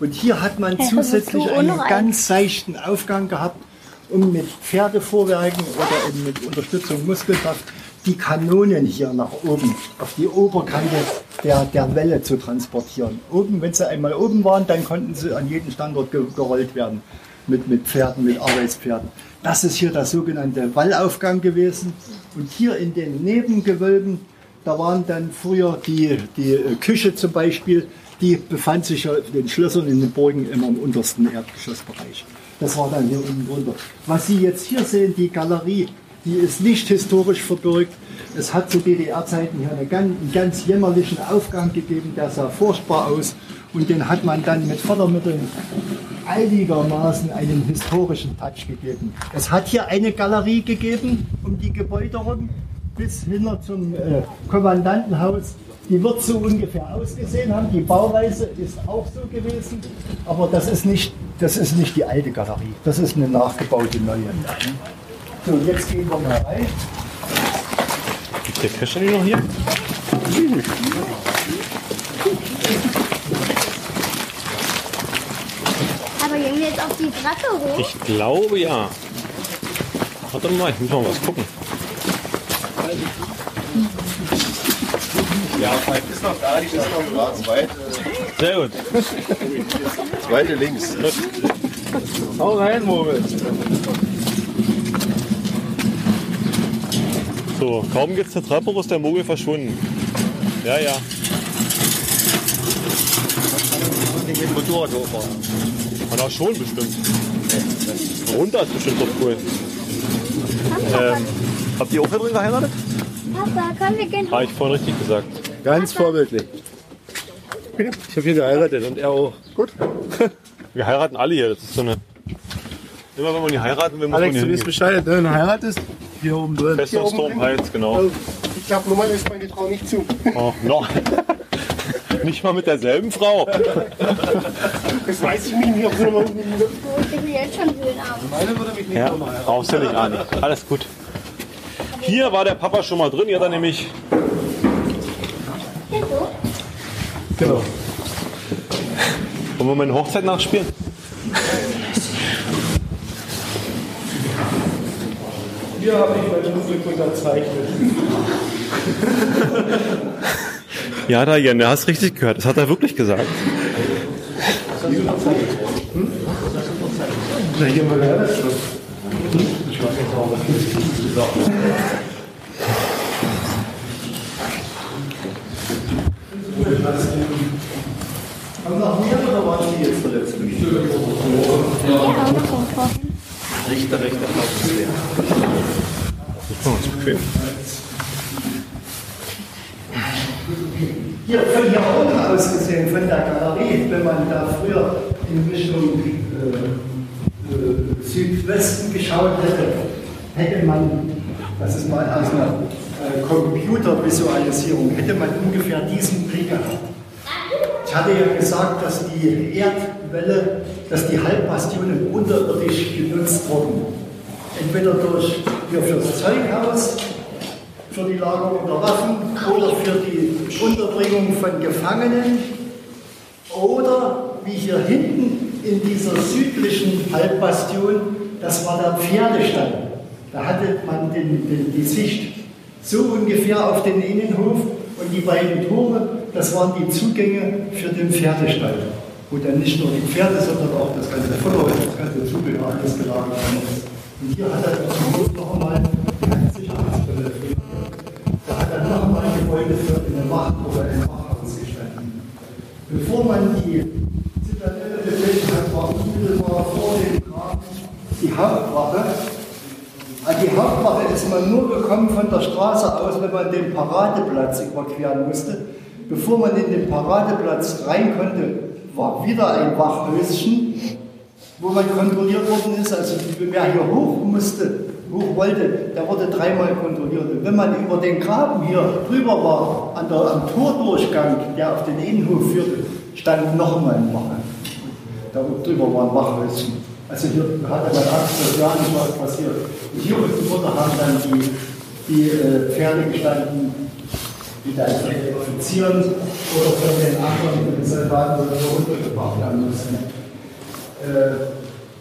Und hier hat man zusätzlich einen ganz seichten Aufgang gehabt, um mit Pferdevorwerken oder eben mit Unterstützung Muskelkraft die Kanonen hier nach oben auf die Oberkante der, der Welle zu transportieren. Oben, wenn sie einmal oben waren, dann konnten sie an jeden Standort ge gerollt werden mit, mit Pferden, mit Arbeitspferden. Das ist hier der sogenannte Wallaufgang gewesen. Und hier in den Nebengewölben, da waren dann früher die, die äh, Küche zum Beispiel, die befand sich ja in den Schlössern in den Burgen immer im untersten Erdgeschossbereich. Das war dann hier unten drunter. Was Sie jetzt hier sehen, die Galerie, die ist nicht historisch verbürgt. Es hat zu DDR-Zeiten hier eine ganz, einen ganz jämmerlichen Aufgang gegeben, der sah furchtbar aus. Und den hat man dann mit Fördermitteln einigermaßen einen historischen Touch gegeben. Es hat hier eine Galerie gegeben um die Gebäude rum bis hin zum äh, Kommandantenhaus. Die wird so ungefähr ausgesehen haben. Die Bauweise ist auch so gewesen, aber das ist nicht, das ist nicht die alte Galerie. Das ist eine nachgebaute neue. So, jetzt gehen wir mal rein. Ist der Kescher noch hier? gehen wir jetzt auf die Treppe hoch? Ich glaube ja. Warte mal, ich muss mal was gucken. Ja, Frank ist noch da, die ist noch da. Zweite, Sehr gut. zweite links. Hau rein, Moritz. So, kaum geht's zur Treppe ist der Mogel verschwunden. Ja, ja. Mit Motorrad hochfahren. Und auch schon bestimmt. Runter ist bestimmt doch cool. Ähm, habt ihr auch hier drin geheiratet? Papa, komm, wir gehen Habe ich vorhin richtig gesagt. Ganz vorbildlich. Ich habe hier geheiratet und er auch. Gut. Wir heiraten alle hier. Das ist so eine. Immer wenn man die heiraten will, muss Alex, man du hier weißt hingehen. Bescheid, ne? du heiratest. Hier oben drin. Festungsturm Heiz, genau. Ich glaube, Nummer ist meine Frau nicht zu. Oh, noch. Nicht mal mit derselben Frau. Das weiß ich nicht, ob Nummer Ich bin jetzt schon wütend auf. Meine würde mich nicht Ja, brauchst du nicht, Ani. Alles gut. Hier war der Papa schon mal drin. Hier hat er nämlich. Genau. Wollen wir meine Hochzeit nachspielen? Hier habe ich mein Unglück unterzeichnet. Ja, da Jen, du hast richtig gehört. Das hat er wirklich gesagt. Na, hier mal geheiratet. Haben noch mehr oder waren die jetzt zuletzt? Ja, auch noch von vorhin. Richter, Platz ist leer. Oh, ist bequem. Hier von hier oben aus gesehen, von der Galerie, wenn man da früher in Richtung äh, äh, Südwesten geschaut hätte, hätte man, das ist mal äh, Computervisualisierung, hätte man ungefähr diesen Blick gehabt. Ich hatte ja gesagt, dass die Erdwelle, dass die Halbbastionen unterirdisch genutzt wurden. Entweder durch, hier fürs Zeughaus, für die Lagerung der Waffen oder für die Unterbringung von Gefangenen oder wie hier hinten in dieser südlichen Halbbastion, das war der Pferdestall. Da hatte man den, den, die Sicht so ungefähr auf den Innenhof und die beiden Tore, das waren die Zugänge für den Pferdestall, wo dann nicht nur die Pferde, sondern auch das ganze Futter, das ganze Zubehör, alles gelagert worden ist. Und hier hat er zum Schluss noch einmal die Sicherheitsbrille. Da hat er noch einmal ein Gebäude für eine oder ein Wachhaus gestanden. Bevor man die Zitadelle betreten hat, war unmittelbar vor dem Graben die Hauptwache. An die Hauptwache ist man nur gekommen von der Straße aus, wenn man den Paradeplatz überqueren musste. Bevor man in den Paradeplatz rein konnte, war wieder ein Wachhäuschen, wo man kontrolliert worden ist. Also wer hier hoch musste, hoch wollte, der wurde dreimal kontrolliert. Und wenn man über den Graben hier drüber war, an der, am Tordurchgang, der auf den Innenhof führte, stand noch einmal ein Wache. Da drüber war ein Wachhäuschen. Also hier hatte man Angst, dass ja nicht was passiert. Und hier unten drunter haben dann die, die äh, Pferde gestanden, die dann von den Offizieren oder von den anderen Soldaten oder so runtergebracht werden mussten. Äh,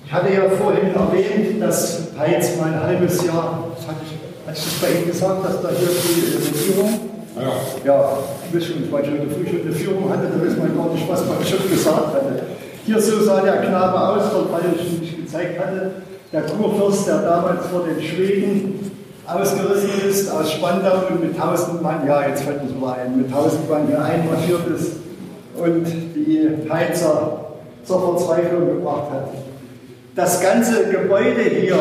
ich hatte ja vorhin erwähnt, dass Peitz mal ein halbes Jahr, das hatte ich, hatte ich das bei Ihnen gesagt, dass da hier die äh, Regierung, ja, ja ich schon, ich heute früh schon eine Führung hatte, da weiß man gar nicht, was man schon gesagt hatte. Hier so sah der Knabe aus, dort, weil ich nicht gezeigt hatte. Der Kurfürst, der damals vor den Schweden ausgerissen ist, aus Spandau und mit tausend Mann, ja, jetzt fällt mir so ein, mit tausend Mann hier einmarschiert ist und die Heizer zur Verzweiflung gebracht hat. Das ganze Gebäude hier,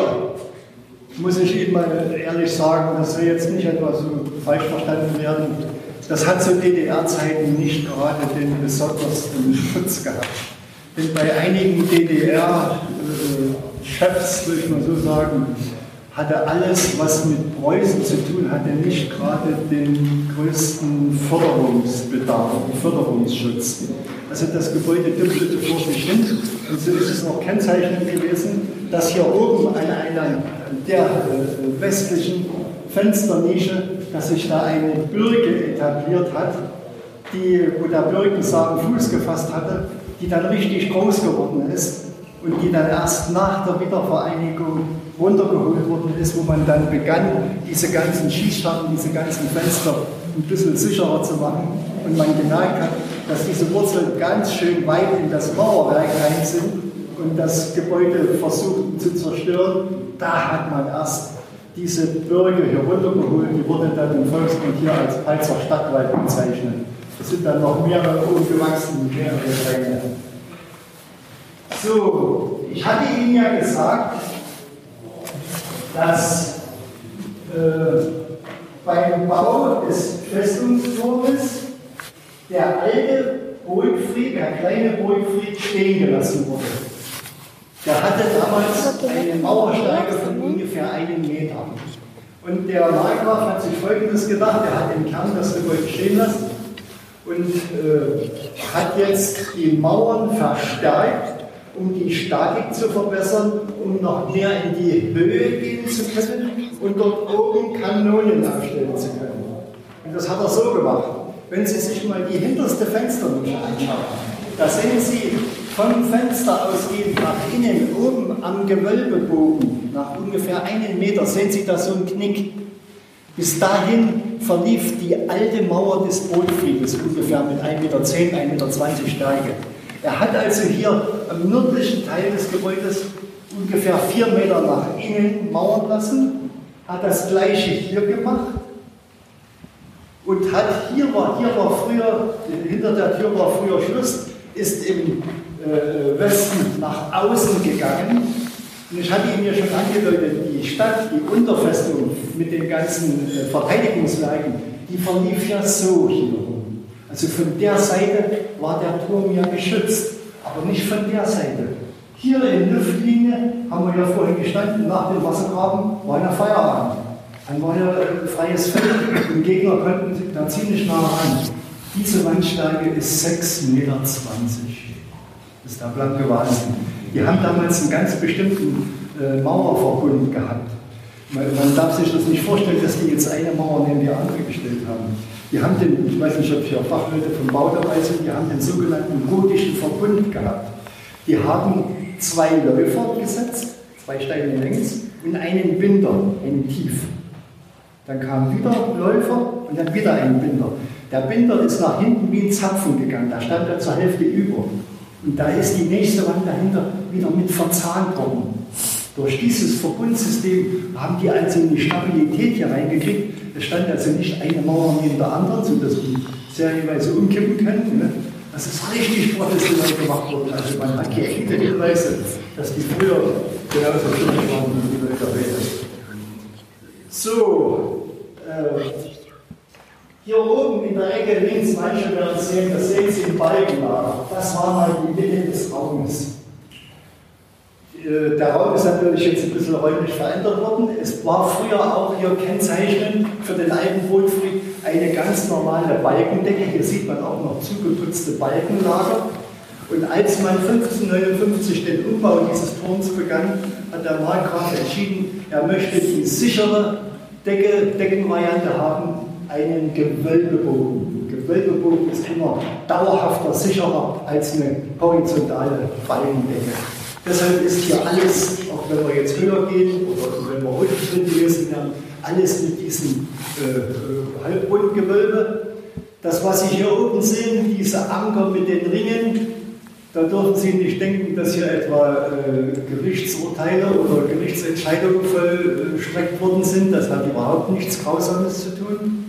muss ich Ihnen mal ehrlich sagen, das soll jetzt nicht etwa so falsch verstanden werden, das hat zu DDR-Zeiten nicht gerade den besondersten Schutz gehabt. Denn bei einigen DDR-Chefs, würde ich mal so sagen, hatte alles, was mit Preußen zu tun hatte, nicht gerade den größten Förderungsbedarf und Förderungsschutz. Also das Gebäude dümpelte vor sich hin und so ist es auch kennzeichnend gewesen, dass hier oben an einer der äh, westlichen Fensternische, dass sich da eine Bürge etabliert hat, die, wo der Birkensagen Fuß gefasst hatte, die dann richtig groß geworden ist und die dann erst nach der Wiedervereinigung runtergeholt worden ist, wo man dann begann, diese ganzen Schießscharten, diese ganzen Fenster ein bisschen sicherer zu machen. Und man gemerkt hat, dass diese Wurzeln ganz schön weit in das Mauerwerk rein sind und das Gebäude versuchten zu zerstören, da hat man erst diese Bürger hier runtergeholt, die wurde dann im Volksmund hier als Pfalzer Stadtwald bezeichnet. Sind dann noch mehrere ungewachsene Mehrere So, ich hatte Ihnen ja gesagt, dass äh, beim Bau des Festungsturmes der alte Burgfried, der kleine Burgfried stehen gelassen wurde. Der hatte damals eine Mauersteige von ungefähr einem Meter. Und der Markgraf hat sich Folgendes gedacht, er hat im Kern das Gebäude stehen lassen und äh, hat jetzt die Mauern verstärkt, um die Statik zu verbessern, um noch mehr in die Höhe gehen zu können und dort oben Kanonen aufstellen zu können. Und das hat er so gemacht. Wenn Sie sich mal die hinterste Fensternische anschauen, da sehen Sie vom Fenster ausgehend nach innen, oben am Gewölbebogen, nach ungefähr einen Meter, sehen Sie da so einen Knick. Bis dahin verlief die alte Mauer des Bootfriedes ungefähr mit 1,10 Meter, 1,20 Meter Steige. Er hat also hier am nördlichen Teil des Gebäudes ungefähr 4 Meter nach innen mauern lassen, hat das gleiche hier gemacht und hat hier war, hier war früher, hinter der Tür war früher Schluss, ist im äh, Westen nach außen gegangen. Und ich hatte Ihnen ja schon angedeutet, die Stadt, die Unterfestung mit den ganzen äh, Verteidigungswerken, die verlief ja so hier rum. Also von der Seite war der Turm ja geschützt, aber nicht von der Seite. Hier in Luftlinie haben wir ja vorhin gestanden, nach dem Wassergraben war ja Feierabend. Dann war ja äh, freies Feld und Gegner konnten da ziemlich nah ran. Diese Wandstärke ist 6,20 Meter ist der blanke Wahnsinn. Die haben damals einen ganz bestimmten äh, Mauerverbund gehabt. Man, man, darf sich das nicht vorstellen, dass die jetzt eine Mauer neben die andere gestellt haben. Die haben den, ich weiß nicht, ob hier Fachleute vom Bau dabei sind, die haben den sogenannten gotischen Verbund gehabt. Die haben zwei Läufer gesetzt, zwei Steine längs und einen Binder, einen Tief. Dann kam wieder Läufer und dann wieder ein Binder. Der Binder ist nach hinten wie ein Zapfen gegangen, da stand er zur Hälfte über. Und da ist die nächste Wand dahinter wieder mit verzahnt worden. Durch dieses Verbundsystem haben die also eine Stabilität hier reingekriegt. Es stand also nicht eine Mauer neben der anderen, sodass die serienweise umkippen können. Ne? Das ist richtig professionell gemacht worden. Also man hat hier echte Hinweise, dass die früher genauso schön waren wie die Leute heute. So, äh, hier oben in der Ecke links, manche werden sehen, das sehen Sie im Balkenlager. Das war mal die Mitte des Raumes. Äh, der Raum ist natürlich jetzt ein bisschen räumlich verändert worden. Es war früher auch hier kennzeichnend für den alten Wohnfried eine ganz normale Balkendecke. Hier sieht man auch noch zugeputzte Balkenlager. Und als man 1559 den Umbau dieses Turms begann, hat der Markgraf entschieden, er möchte die sichere Decke, Deckenvariante haben, einen Gewölbebogen. Gewölbebogen ist immer dauerhafter, sicherer als eine horizontale Balkendecke. Deshalb ist hier alles, auch wenn wir jetzt höher gehen oder wenn wir heute drin gewesen wären, alles mit diesem äh, äh, Halbrundgewölbe. Das, was Sie hier oben sehen, diese Anker mit den Ringen, da dürfen Sie nicht denken, dass hier etwa äh, Gerichtsurteile oder Gerichtsentscheidungen vollstreckt worden sind. Das hat überhaupt nichts Grausames zu tun.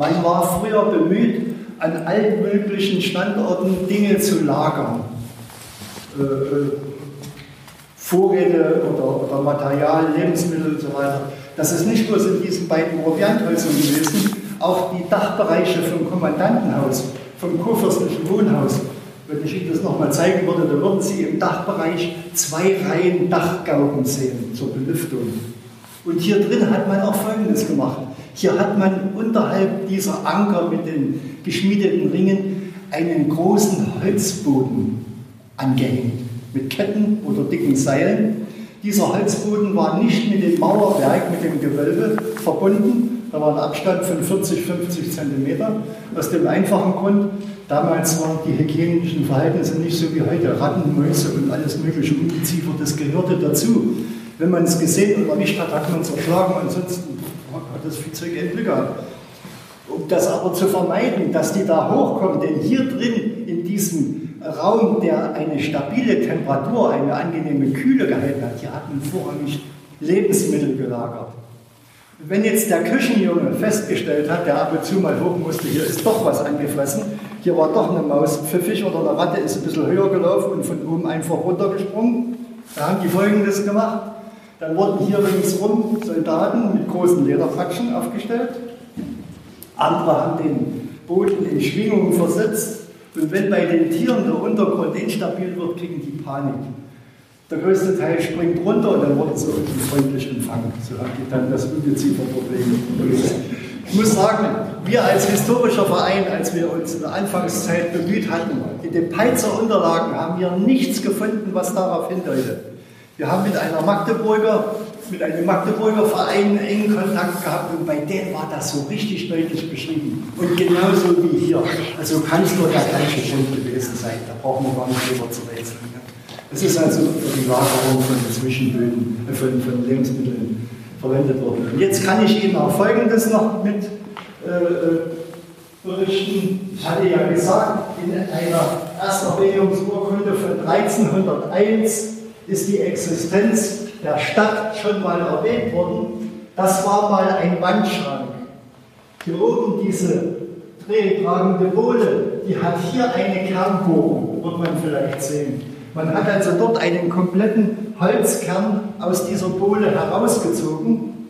Man war früher bemüht, an allen möglichen Standorten Dinge zu lagern. Äh, äh, Vorräte oder, oder, Material, Lebensmittel und so weiter. Das ist nicht bloß in diesen beiden Provianthäusern gewesen, auch die Dachbereiche vom Kommandantenhaus, vom kurfürstlichen Wohnhaus. Wenn ich Ihnen das nochmal zeigen würde, dann würden Sie im Dachbereich zwei Reihen Dachgauben sehen zur Belüftung. Und hier drin hat man auch Folgendes gemacht. Hier hat man unterhalb dieser Anker mit den geschmiedeten Ringen einen großen Holzboden angehängt, mit Ketten oder dicken Seilen. Dieser Holzboden war nicht mit dem Mauerwerk, mit dem Gewölbe verbunden. Da war ein Abstand von 40, 50 Zentimeter. Aus dem einfachen Grund, Damals waren die hygienischen Verhältnisse nicht so wie heute. Ratten, Mäuse und alles mögliche Ungeziefer, das gehörte dazu. Wenn man es gesehen und erwischt hat, hat man es erschlagen, ansonsten das Viehzeug gehabt. Um das aber zu vermeiden, dass die da hochkommen, denn hier drin in diesem Raum, der eine stabile Temperatur, eine angenehme Kühle gehalten hat, hier hatten vorrangig Lebensmittel gelagert. Wenn jetzt der Küchenjunge festgestellt hat, der ab und zu mal hoch musste, hier ist doch was angefressen, hier war doch eine Maus pfiffig oder eine Ratte ist ein bisschen höher gelaufen und von oben einfach runtergesprungen, da haben die Folgendes gemacht. Dann wurden hier ringsrum Soldaten mit großen Lederpatschen aufgestellt. Andere haben den Boden in Schwingungen versetzt. Und wenn bei den Tieren der Untergrund instabil wird, kriegen die Panik. Der größte Teil springt runter und dann wurden sie unten freundlich empfangen. So haben die dann das Ungezieferproblem gelöst. Ich muss sagen, wir als historischer Verein, als wir uns in der Anfangszeit bemüht hatten, in den Peitzer Unterlagen haben wir nichts gefunden, was darauf hindeutet. Wir haben mit einer Magdeburger, mit einem Magdeburger Verein engen Kontakt gehabt und bei denen war das so richtig deutlich beschrieben. Und genauso wie hier. Also kann es nur der gleiche Punkt gewesen sein. Da brauchen wir gar nicht drüber zu rätseln. Es ist also die Lagerung von Zwischenböden, äh, von, von Lebensmitteln verwendet worden. Und jetzt kann ich Ihnen auch Folgendes noch mit äh, äh berichten. Ich hatte ja gesagt, in einer Ersterwählungsurkunde von 1301 ist die Existenz der Stadt schon mal erwähnt worden. Das war mal ein Wandschrank. Hier oben diese drehtragende Bohle, die hat hier eine Kernbohrung, wird man vielleicht sehen. Man hat also dort einen kompletten Holzkern aus dieser Bohle herausgezogen.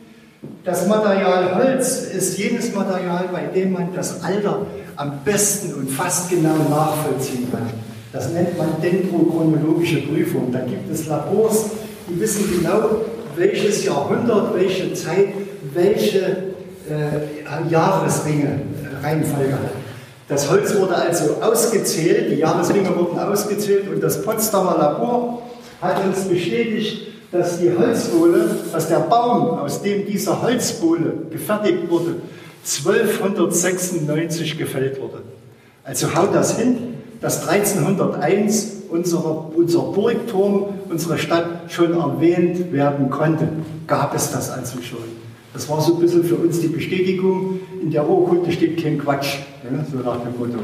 Das Material Holz ist jenes Material, bei dem man das Alter am besten und fast genau nachvollziehen kann. Das nennt man dendrochronologische Prüfung. Da gibt es Labors, die wissen genau, welches Jahrhundert, welche Zeit, welche äh, Jahresringe äh, Reihenfolge hat. Das Holz wurde also ausgezählt, die Jahresringe wurden ausgezählt und das Potsdamer Labor hat uns bestätigt, dass die Holzbohle, dass der Baum, aus dem diese Holzbohle gefertigt wurde, 1296 gefällt wurde. Also haut das hin, dass 1301 unsere, unser Burgturm, unsere Stadt schon erwähnt werden konnte. Gab es das also schon. Das war so ein bisschen für uns die Bestätigung, in der Urkunde steht kein Quatsch, ja, so nach dem Motto.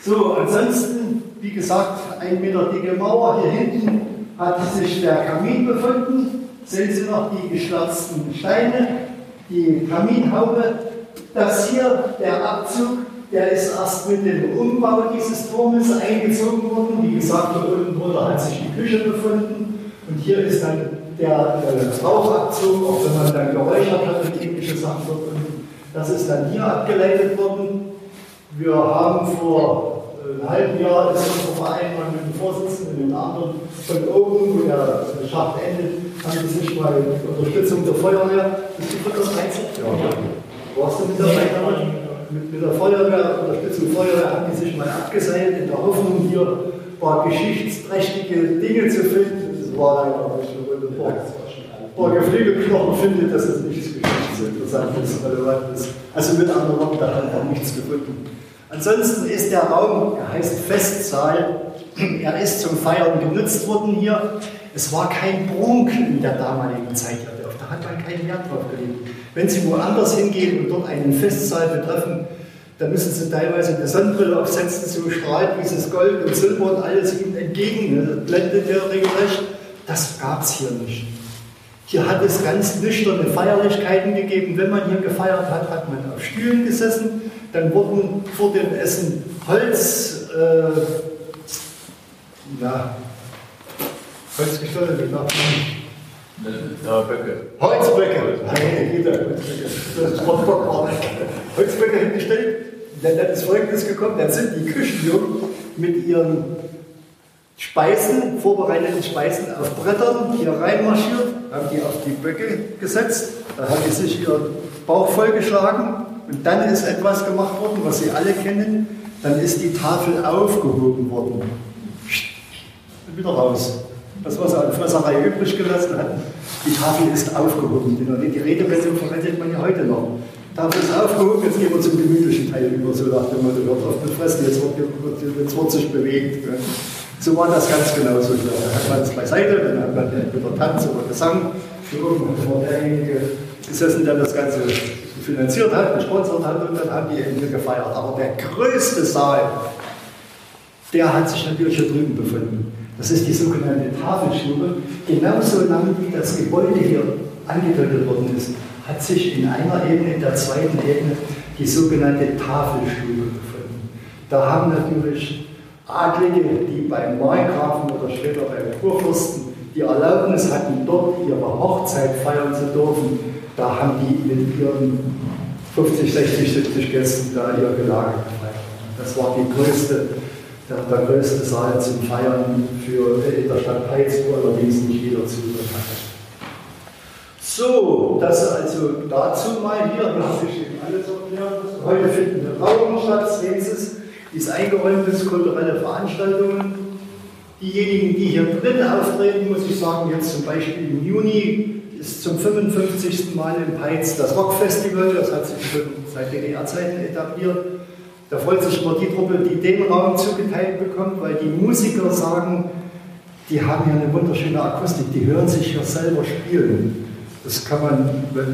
So, ansonsten, wie gesagt, ein Meter dicke Mauer. Hier hinten hat sich der Kamin befunden. Sehen Sie noch die geschwärzten Steine, die Kaminhaube. Das hier, der Abzug, der ist erst mit dem Umbau dieses Turmes eingezogen worden. Wie gesagt, hier unten drunter hat sich die Küche befunden. Und hier ist dann der äh, Rauchabzug, auch wenn man dann geräuchert hat und ähnliche Sachen dort unten. Das ist dann hier abgeleitet worden. Wir haben vor äh, einem halben Jahr ist unser Verein mal mit dem Vorsitzenden und den anderen von oben, wo der Schacht endet, haben sie sich mal Unterstützung der Feuerwehr. Bist du von der Freizeit? Ja. Warst du mit dabei? Mit, mit der Feuerwehr, Unterstützung Feuerwehr, haben die sich mal abgeseilt in der Hoffnung, hier ein paar geschichtsträchtige Dinge zu finden. Das war leider nicht so wunderbar. Ein paar Geflügelknochen findet, das ist nichts Geschichtsinteressantes, Relevantes. Also mit anderen Worten, da hat er nichts gefunden. Ansonsten ist der Raum, er heißt Festsaal, er ist zum Feiern genutzt worden hier. Es war kein Prunk in der damaligen Zeit. Da hat man keinen Wert drauf gelegt. Wenn Sie woanders hingehen und dort einen Festsaal betreffen, dann müssen Sie teilweise eine Sonnenbrille aufsetzen, so strahlt dieses Gold und Silber und alles Ihnen entgegen. Ne? Blendet ja regelrecht. Das gab es hier nicht. Hier hat es ganz nüchterne Feierlichkeiten gegeben. Wenn man hier gefeiert hat, hat man auf Stühlen gesessen. Dann wurden vor dem Essen Holz, äh, ja, Holzgestelle, man? Holzböcke. Holzböcke. Holzböcke hingestellt. Dann ist Folgendes gekommen: Dann sind die Küchenjungen mit ihren Speisen, vorbereiteten Speisen auf Brettern hier reinmarschiert, haben die auf die Böcke gesetzt. Dann haben die sich ihren Bauch vollgeschlagen und dann ist etwas gemacht worden, was Sie alle kennen. Dann ist die Tafel aufgehoben worden. Und wieder raus. Das, was er an Fresserei übrig gelassen hat, die Tafel ist aufgehoben. Die Redewendung verwendet man ja heute noch. Tafel ist aufgehoben, jetzt gehen wir zum gemütlichen Teil über, so nach dem Motto, hört auf mit Fressen, jetzt wird, wird, jetzt wird sich bewegt. So war das ganz genauso. Da hat man es beiseite, dann hat man entweder Tanz oder Gesang. War derjenige gesessen, der das Ganze finanziert hat, gesponsert hat und dann haben die hier gefeiert. Aber der größte Saal, der hat sich natürlich hier drüben befunden. Das ist die sogenannte Tafelstube. Genauso lang wie das Gebäude hier angedeutet worden ist, hat sich in einer Ebene, in der zweiten Ebene, die sogenannte Tafelstube befunden. Da haben natürlich Adlige, die beim Markgrafen oder später beim Kurfürsten die Erlaubnis hatten, dort ihre Hochzeit feiern zu dürfen, da haben die mit ihren 50, 60, 70 Gästen da ihr Gelage gefeiert. Das war die größte, der, der größte Saal zum Feiern für, in der Stadt Peitz, wo allerdings nicht jeder Zugriff hatte. So, das also dazu mal hier, hier habe ich eben alles erklärt. Heute finden eine Trauungen statt, sehen Sie es, ist eingeräumt ist, kulturelle Veranstaltungen. Diejenigen, die hier drin auftreten, muss ich sagen, jetzt zum Beispiel im Juni ist zum 55. Mal in Peitz das Rockfestival, das hat sich schon seit DDR-Zeiten etabliert. Da freut sich immer die Truppe, die den Raum zugeteilt bekommt, weil die Musiker sagen, die haben ja eine wunderschöne Akustik, die hören sich ja selber spielen. Das kann man,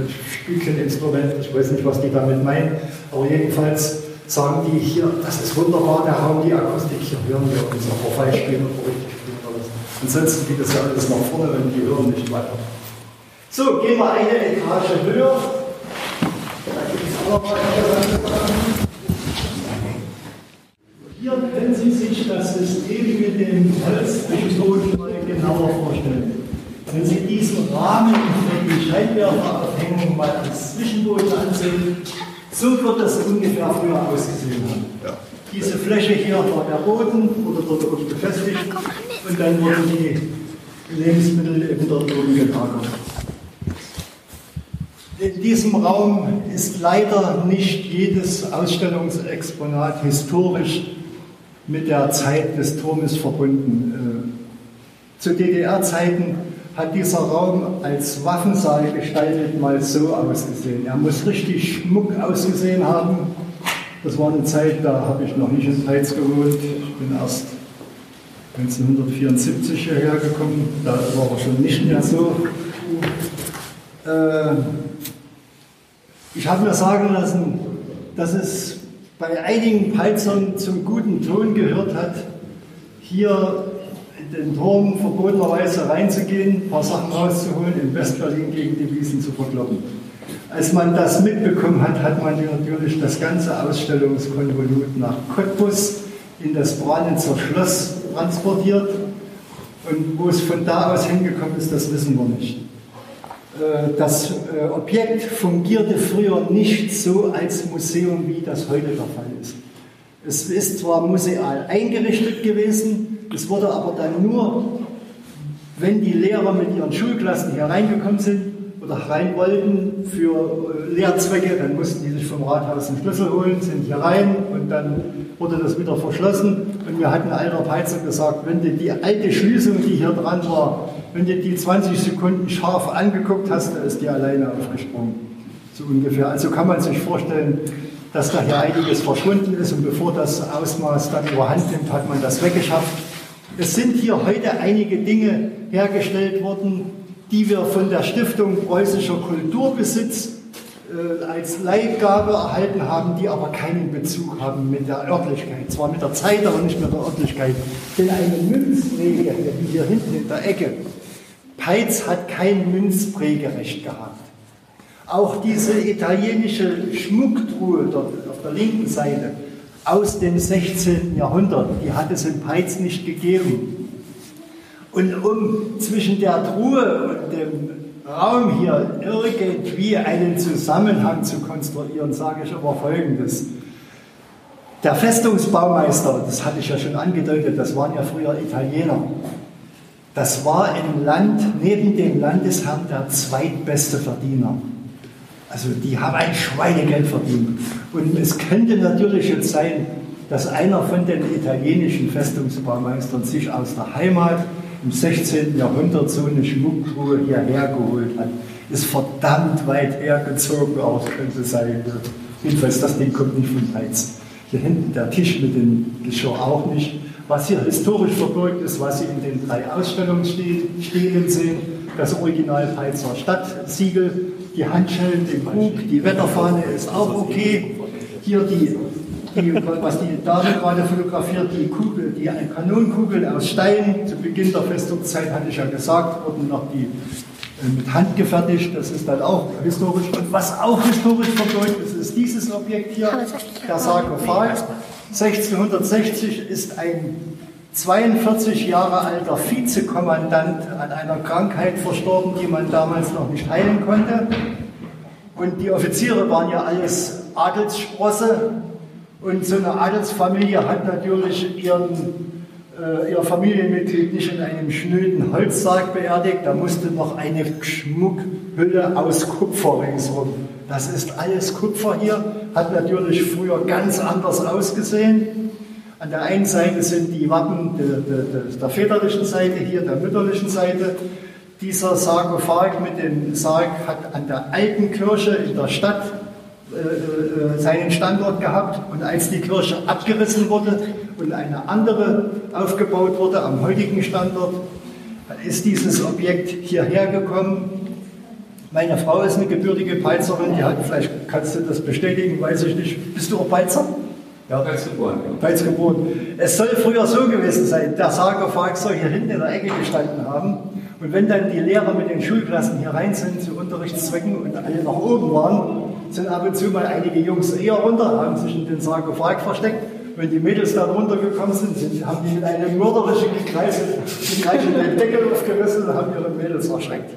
ich spiele kein Instrument, ich weiß nicht, was die damit meinen, aber jedenfalls sagen die hier, das ist wunderbar, der Raum, die Akustik, hier hören wir uns auch vorbei spielen oder richtig spielen alles. Ansonsten geht das ja alles nach vorne und die hören nicht weiter. So, gehen wir eine Etage höher. Da gibt es auch noch Hier können Sie sich das System Holzboden mal genauer vorstellen. Wenn Sie diesen Rahmen für die Scheinwerferaufhängung mal als Zwischenboden ansehen, so wird das ungefähr früher ausgesehen haben. Ja. Diese Fläche hier war der Boden oder dort oben befestigt und dann wurden die Lebensmittel eben dort oben gelagert. In diesem Raum ist leider nicht jedes Ausstellungsexponat historisch mit der Zeit des Turmes verbunden. Äh, zu DDR-Zeiten hat dieser Raum als Waffensaal gestaltet mal so ausgesehen. Er muss richtig schmuck ausgesehen haben. Das war eine Zeit, da habe ich noch nicht in Peitz gewohnt. Ich bin erst 1974 hierher gekommen. Da war er schon nicht mehr so. Äh, ich habe mir sagen lassen, dass es bei einigen Peizern zum guten Ton gehört hat, hier in den Turm verbotenerweise reinzugehen, ein paar Sachen rauszuholen, in Westberlin gegen die Wiesen zu verkloppen. Als man das mitbekommen hat, hat man natürlich das ganze Ausstellungskonvolut nach Cottbus in das Branitzer Schloss transportiert. Und wo es von da aus hingekommen ist, das wissen wir nicht. Äh, das äh, Objekt fungierte früher nicht so als Museum, wie das heute der Fall ist. Es ist zwar museal eingerichtet gewesen, es wurde aber dann nur, wenn die Lehrer mit ihren Schulklassen hier reingekommen sind oder rein wollten für äh, Lehrzwecke, dann mussten die sich vom Rathaus einen Schlüssel holen, sind hier rein und dann wurde das wieder verschlossen. Und mir hat ein alter Peizer gesagt, wenn du die alte Schließung, die hier dran war, wenn du die 20 Sekunden scharf angeguckt hast, da ist die alleine aufgesprungen. So ungefähr. Also kann man sich vorstellen, dass da hier einiges verschwunden ist und bevor das Ausmaß dann überhand nimmt, hat man das weggeschafft. Es sind hier heute einige Dinge hergestellt worden, die wir von der Stiftung Preußischer Kulturbesitz äh, als Leihgabe erhalten haben, die aber keinen Bezug haben mit der Örtlichkeit. Zwar mit der Zeit, aber nicht mit der Örtlichkeit. Denn eine Münzpräge, wie hier hinten in der Ecke, Peitz hat kein Münzprägerecht gehabt. Auch diese italienische Schmucktruhe dort auf der linken Seite aus dem 16. Jahrhundert, die hat es in Peitz nicht gegeben. Und um zwischen der Truhe und dem Raum hier irgendwie einen Zusammenhang zu konstruieren, sage ich aber Folgendes. Der Festungsbaumeister, das hatte ich ja schon angedeutet, das waren ja früher Italiener. Das war im Land, neben dem Landesherrn, der zweitbeste Verdiener. Also die haben ein Schweinegeld verdient. Und es könnte natürlich jetzt sein, dass einer von den italienischen Festungsbaumeistern sich aus der Heimat im 16. Jahrhundert so eine Schmucktruhe hierher geholt hat. ist verdammt weit hergezogen, es könnte sein. Jedenfalls, das Ding kommt nicht von Peitz. Hier hinten der Tisch mit dem Geschirr auch nicht. Was hier historisch verbirgt ist, was Sie in den drei Ausstellungsstelen sehen, das Original Peitzer Stadtsiegel, die Handschellen, den Krug, die Wetterfahne ist auch okay. Hier die, die was die Dame gerade fotografiert, die Kugel, die Kanonenkugeln aus Stein. Zu Beginn der Festungszeit hatte ich ja gesagt, wurden noch die äh, mit Hand gefertigt. Das ist dann auch historisch. Und was auch historisch verbirgt ist, ist dieses Objekt hier, der Sarkophag. 1660 ist ein 42 Jahre alter Vizekommandant an einer Krankheit verstorben, die man damals noch nicht heilen konnte. Und die Offiziere waren ja alles Adelssprosse. Und so eine Adelsfamilie hat natürlich ihren, äh, ihr Familienmitglied nicht in einem schnöden Holzsarg beerdigt. Da musste noch eine Schmuckhülle aus Kupfer ringsrum. Das ist alles Kupfer hier, hat natürlich früher ganz anders ausgesehen. An der einen Seite sind die Wappen der, der, der väterlichen Seite, hier der mütterlichen Seite. Dieser Sarkophag mit dem Sarg hat an der alten Kirche in der Stadt äh, äh, seinen Standort gehabt. Und als die Kirche abgerissen wurde und eine andere aufgebaut wurde am heutigen Standort, ist dieses Objekt hierher gekommen. Meine Frau ist eine gebürtige Peizerin, die hat, vielleicht kannst du das bestätigen, weiß ich nicht. Bist du auch Peizer? Ja, Peitz geboren. Ja. Geboren. Es soll früher so gewesen sein, der Sarkophag soll hier hinten in der Ecke gestanden haben. Und wenn dann die Lehrer mit den Schulklassen hier rein sind zu Unterrichtszwecken und alle nach oben waren, sind ab und zu mal einige Jungs eher runter, haben sich in den Sarkophag versteckt. Wenn die Mädels dann runtergekommen sind, sind haben die mit einem mörderischen Gekreis den Deckel aufgerissen und haben ihre Mädels erschreckt.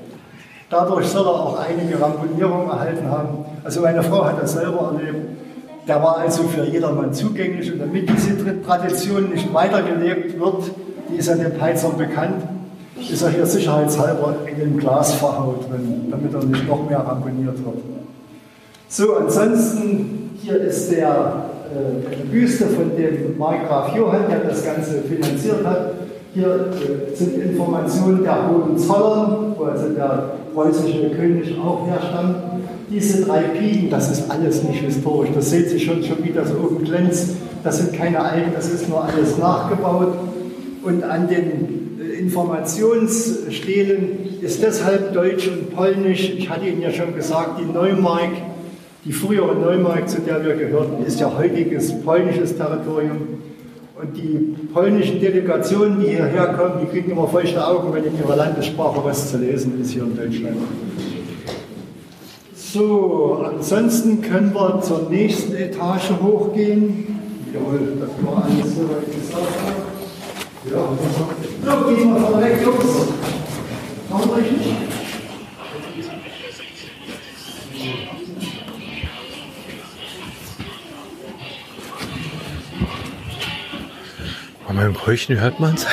Dadurch soll er auch einige Ramponierungen erhalten haben. Also meine Frau hat das selber erlebt. Der war also für jedermann zugänglich und damit diese Tradition nicht weitergelebt wird, die ist an den Peizern bekannt, ist er hier sicherheitshalber in dem Glas verhaut drin, damit er nicht noch mehr ramponiert wird. So, ansonsten, hier ist der äh, Büste von dem Markgraf Johann, der das Ganze finanziert hat. Hier äh, sind Informationen der Hohenzollern, wo also der preußische König auch herstammt. Diese drei Piken, das ist alles nicht historisch. Das seht ihr schon, schon wie das oben glänzt. Das sind keine alten, das ist nur alles nachgebaut. Und an den äh, Informationsstelen ist deshalb Deutsch und Polnisch. Ich hatte Ihnen ja schon gesagt, die Neumark, die frühere Neumark, zu der wir gehörten, ist ja heutiges polnisches Territorium. Und die polnischen Delegationen, die hierher kommen, die kriegen immer feuchte Augen, wenn in ihrer Landessprache was zu lesen ist hier in Deutschland. So, ansonsten können wir zur nächsten Etage hochgehen. Jawohl, das war alles so weit gesagt. Ja, so, gehen wir vorne weg, Jungs. Machen wir euch meinem Keuchen hört man es.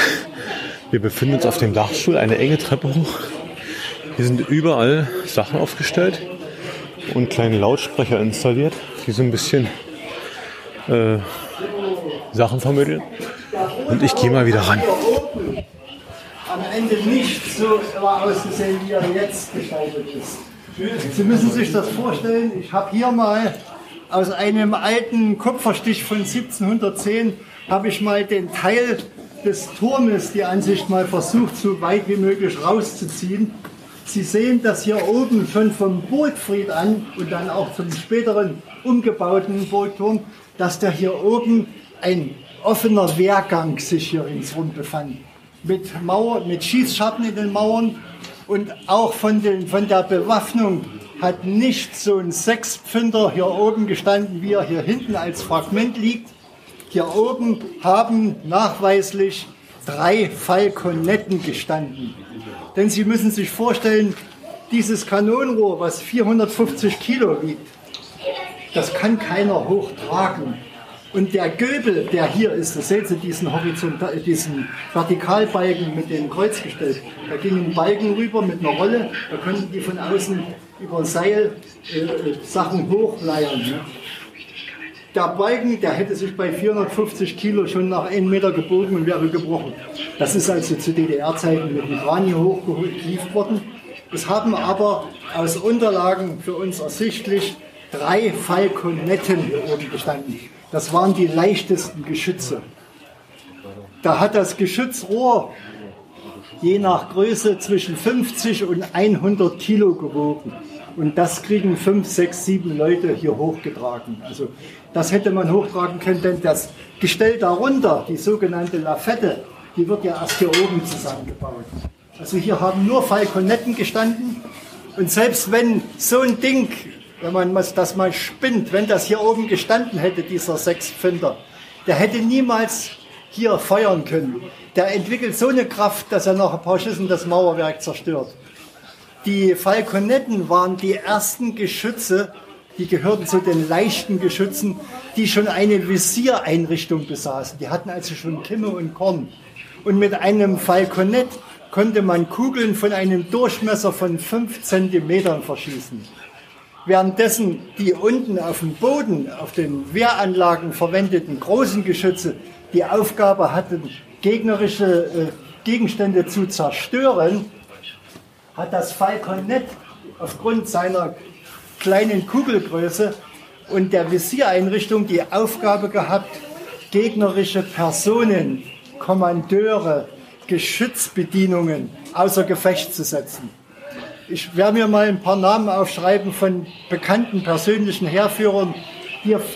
Wir befinden uns auf dem Dachstuhl, eine enge Treppe hoch. Hier sind überall Sachen aufgestellt und kleine Lautsprecher installiert, die so ein bisschen äh, Sachen vermitteln. Und ich gehe mal wieder ran. Am Ende nicht so ausgesehen, wie er jetzt gestaltet ist. Sie müssen sich das vorstellen, ich habe hier mal aus einem alten Kupferstich von 1710 habe ich mal den Teil des Turmes, die Ansicht mal versucht, so weit wie möglich rauszuziehen. Sie sehen, dass hier oben schon vom Burgfried an und dann auch zum späteren umgebauten Burgturm, dass der hier oben ein offener Wehrgang sich hier ringsrum befand. Mit Mauer, mit Schießscharten in den Mauern und auch von, den, von der Bewaffnung hat nicht so ein Sechspfünder hier oben gestanden, wie er hier hinten als Fragment liegt. Hier oben haben nachweislich drei Falkonetten gestanden. Denn Sie müssen sich vorstellen, dieses Kanonenrohr, was 450 Kilo wiegt, das kann keiner hochtragen. Und der Göbel, der hier ist, das sehen Sie diesen, Horizontal, diesen Vertikalbalken mit dem Kreuzgestell. Da ging ein Balken rüber mit einer Rolle, da konnten die von außen über Seil äh, Sachen hochleiern. Ne? Der Balken, der hätte sich bei 450 Kilo schon nach einem Meter gebogen und wäre gebrochen. Das ist also zu DDR-Zeiten mit dem Kran hier hochgehievt worden. Es haben aber aus Unterlagen für uns ersichtlich drei Falkonetten hier oben gestanden. Das waren die leichtesten Geschütze. Da hat das Geschützrohr je nach Größe zwischen 50 und 100 Kilo gewogen. Und das kriegen fünf, sechs, sieben Leute hier hochgetragen. Also das hätte man hochtragen können, denn das Gestell darunter, die sogenannte Lafette, die wird ja erst hier oben zusammengebaut. Also hier haben nur Falkonetten gestanden. Und selbst wenn so ein Ding, wenn man das mal spinnt, wenn das hier oben gestanden hätte, dieser Sechspfünder, der hätte niemals hier feuern können. Der entwickelt so eine Kraft, dass er nach ein paar Schüssen das Mauerwerk zerstört. Die Falkonetten waren die ersten Geschütze, die gehörten zu den leichten Geschützen, die schon eine Visiereinrichtung besaßen. Die hatten also schon Kimme und Korn. Und mit einem Falkonett konnte man Kugeln von einem Durchmesser von 5 Zentimetern verschießen. Währenddessen die unten auf dem Boden, auf den Wehranlagen verwendeten großen Geschütze die Aufgabe hatten, gegnerische äh, Gegenstände zu zerstören, hat das Falconett aufgrund seiner kleinen Kugelgröße und der Visiereinrichtung die Aufgabe gehabt, gegnerische Personen, Kommandeure, Geschützbedienungen außer Gefecht zu setzen. Ich werde mir mal ein paar Namen aufschreiben von bekannten persönlichen Heerführern,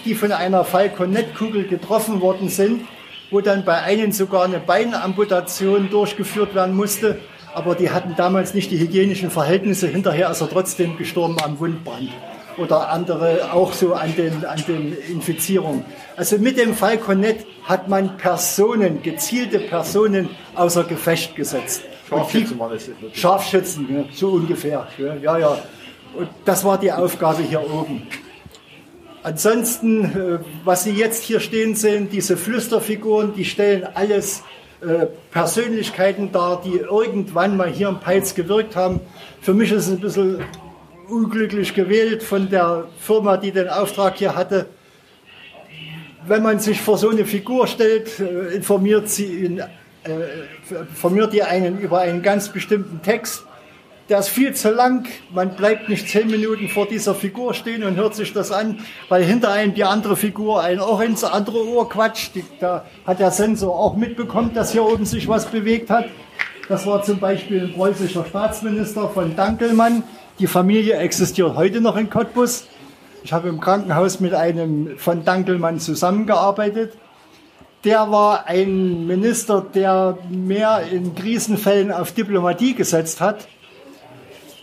die, von einer Falconettkugel getroffen worden sind, wo dann bei einem sogar eine Beinamputation durchgeführt werden musste aber die hatten damals nicht die hygienischen Verhältnisse. Hinterher ist er trotzdem gestorben am Wundbrand oder andere auch so an den, an den Infizierungen. Also mit dem Falconet hat man Personen, gezielte Personen außer Gefecht gesetzt. Scharfschützen war das. Scharfschützen, ja, so ungefähr. Ja, ja, ja. Und das war die Aufgabe hier oben. Ansonsten, äh, was Sie jetzt hier stehen sehen, diese Flüsterfiguren, die stellen alles äh, Persönlichkeiten da, die irgendwann mal hier im Peitz gewirkt haben. Für mich ist es ein bisschen unglücklich gewählt von der Firma, die den Auftrag hier hatte. Wenn man sich vor so eine Figur stellt, äh, informiert sie ihn, äh, informiert ihr einen über einen ganz bestimmten Text der ist viel zu lang. Man bleibt nicht zehn Minuten vor dieser Figur stehen und hört sich das an, weil hinter einem die andere Figur ein auch ins andere Ohr quatscht. Da hat der Sensor auch mitbekommen, dass hier oben sich was bewegt hat. Das war zum Beispiel ein preußischer Staatsminister von Dankelmann. Die Familie existiert heute noch in Cottbus. Ich habe im Krankenhaus mit einem von Dankelmann zusammengearbeitet. Der war ein Minister, der mehr in Krisenfällen auf Diplomatie gesetzt hat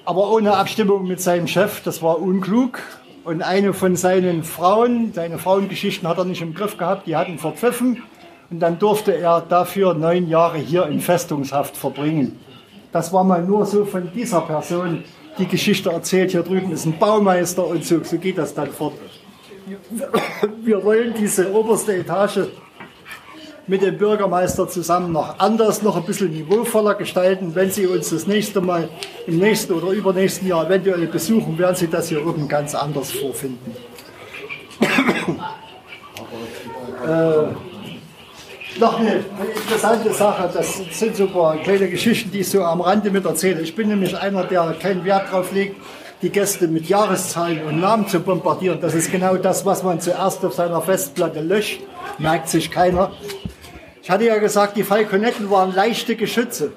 aber ohne Abstimmung mit seinem Chef. Das war unklug. Und eine von seinen Frauen, seine Frauengeschichten hat er nicht im Griff gehabt, die hatten verpfiffen. Und dann durfte er dafür neun Jahre hier in Festungshaft verbringen. Das war mal nur so von dieser Person die Geschichte erzählt. Hier drüben ist ein Baumeister und so, so geht das dann fort. Wir wollen diese oberste Etage mit dem Bürgermeister zusammen noch anders, noch ein bisschen niveauvoller gestalten. Wenn Sie uns das nächste Mal im nächsten oder übernächsten Jahr eventuell besuchen, werden Sie das hier oben ganz anders vorfinden. äh, noch eine, interessante Sache, das sind paar kleine Geschichten, die ich so am Rande mit erzähle. Ich bin nämlich einer, der keinen Wert darauf legt, die Gäste mit Jahreszahlen und Namen zu bombardieren. Das ist genau das, was man zuerst auf seiner Festplatte löscht, merkt sich keiner. Ich hatte ja gesagt, die Falconetten waren leichte Geschütze.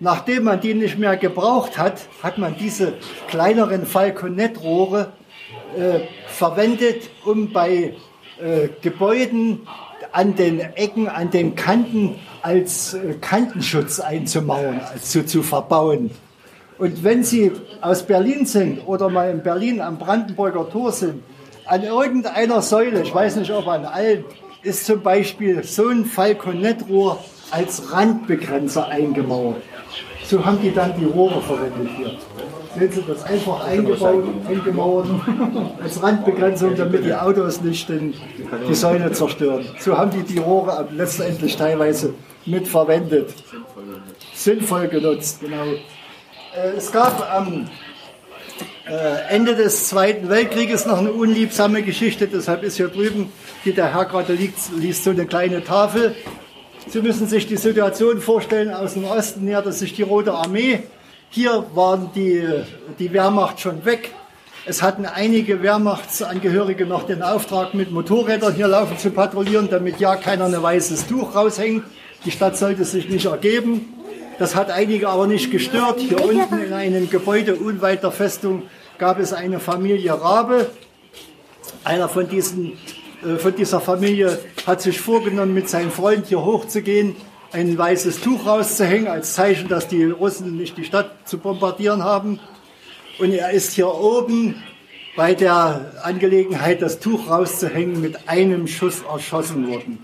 Nachdem man die nicht mehr gebraucht hat, hat man diese kleineren Falconettrohre äh, verwendet, um bei äh, Gebäuden an den Ecken, an den Kanten als äh, Kantenschutz einzumauern, also zu verbauen. Und wenn Sie aus Berlin sind oder mal in Berlin am Brandenburger Tor sind, an irgendeiner Säule, ich weiß nicht ob an allen, ist zum Beispiel so ein Falconettrohr als Randbegrenzer eingemauert. So haben die dann die Rohre verwendet hier. Sehen Sie das einfach eingebaut, eingemauert als Randbegrenzung, damit die Autos nicht den, die Säule zerstören. So haben die die Rohre letztendlich teilweise mitverwendet. Sinnvoll genutzt, genau. Äh, es gab am äh, Ende des Zweiten Weltkrieges noch eine unliebsame Geschichte, deshalb ist hier drüben, die der Herr gerade liest, liest so eine kleine Tafel. Sie müssen sich die Situation vorstellen, aus dem Osten näherte sich die Rote Armee, Hier waren die, die Wehrmacht schon weg. Es hatten einige Wehrmachtsangehörige noch den Auftrag, mit Motorrädern hier laufen zu patrouillieren, damit ja keiner ein weißes Tuch raushängt. Die Stadt sollte sich nicht ergeben. Das hat einige aber nicht gestört. Hier unten in einem Gebäude unweit der Festung gab es eine Familie Rabe. Einer von, diesen, äh, von dieser Familie hat sich vorgenommen, mit seinem Freund hier hochzugehen, ein weißes Tuch rauszuhängen, als Zeichen, dass die Russen nicht die Stadt zu bombardieren haben. Und er ist hier oben bei der Angelegenheit, das Tuch rauszuhängen, mit einem Schuss erschossen worden.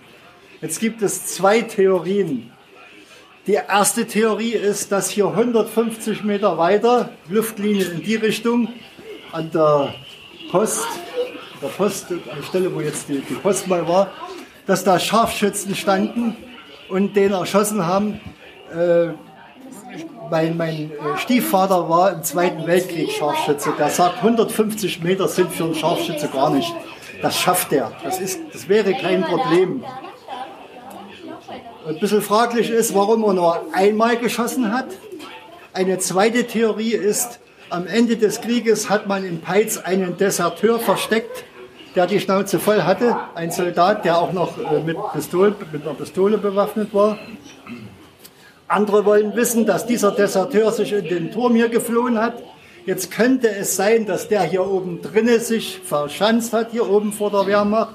Jetzt gibt es zwei Theorien. Die erste Theorie ist, dass hier 150 Meter weiter, Luftlinie in die Richtung, an der Post, der Post, an der Stelle, wo jetzt die, die Post mal war, dass da Scharfschützen standen und den erschossen haben. Äh, mein, mein äh, Stiefvater war im Zweiten Weltkrieg Scharfschütze. Der sagt, 150 Meter sind für einen Scharfschütze gar nicht. Das schafft er. Das, ist, das wäre kein Problem. Ein bisschen fraglich ist, warum er nur einmal geschossen hat. Eine zweite Theorie ist, am Ende des Krieges hat man in Peitz einen Deserteur versteckt, der die Schnauze voll hatte. Ein Soldat, der auch noch äh, mit, Pistol, mit einer Pistole bewaffnet war. Andere wollen wissen, dass dieser Deserteur sich in den Turm hier geflohen hat. Jetzt könnte es sein, dass der hier oben drinnen sich verschanzt hat, hier oben vor der Wehrmacht.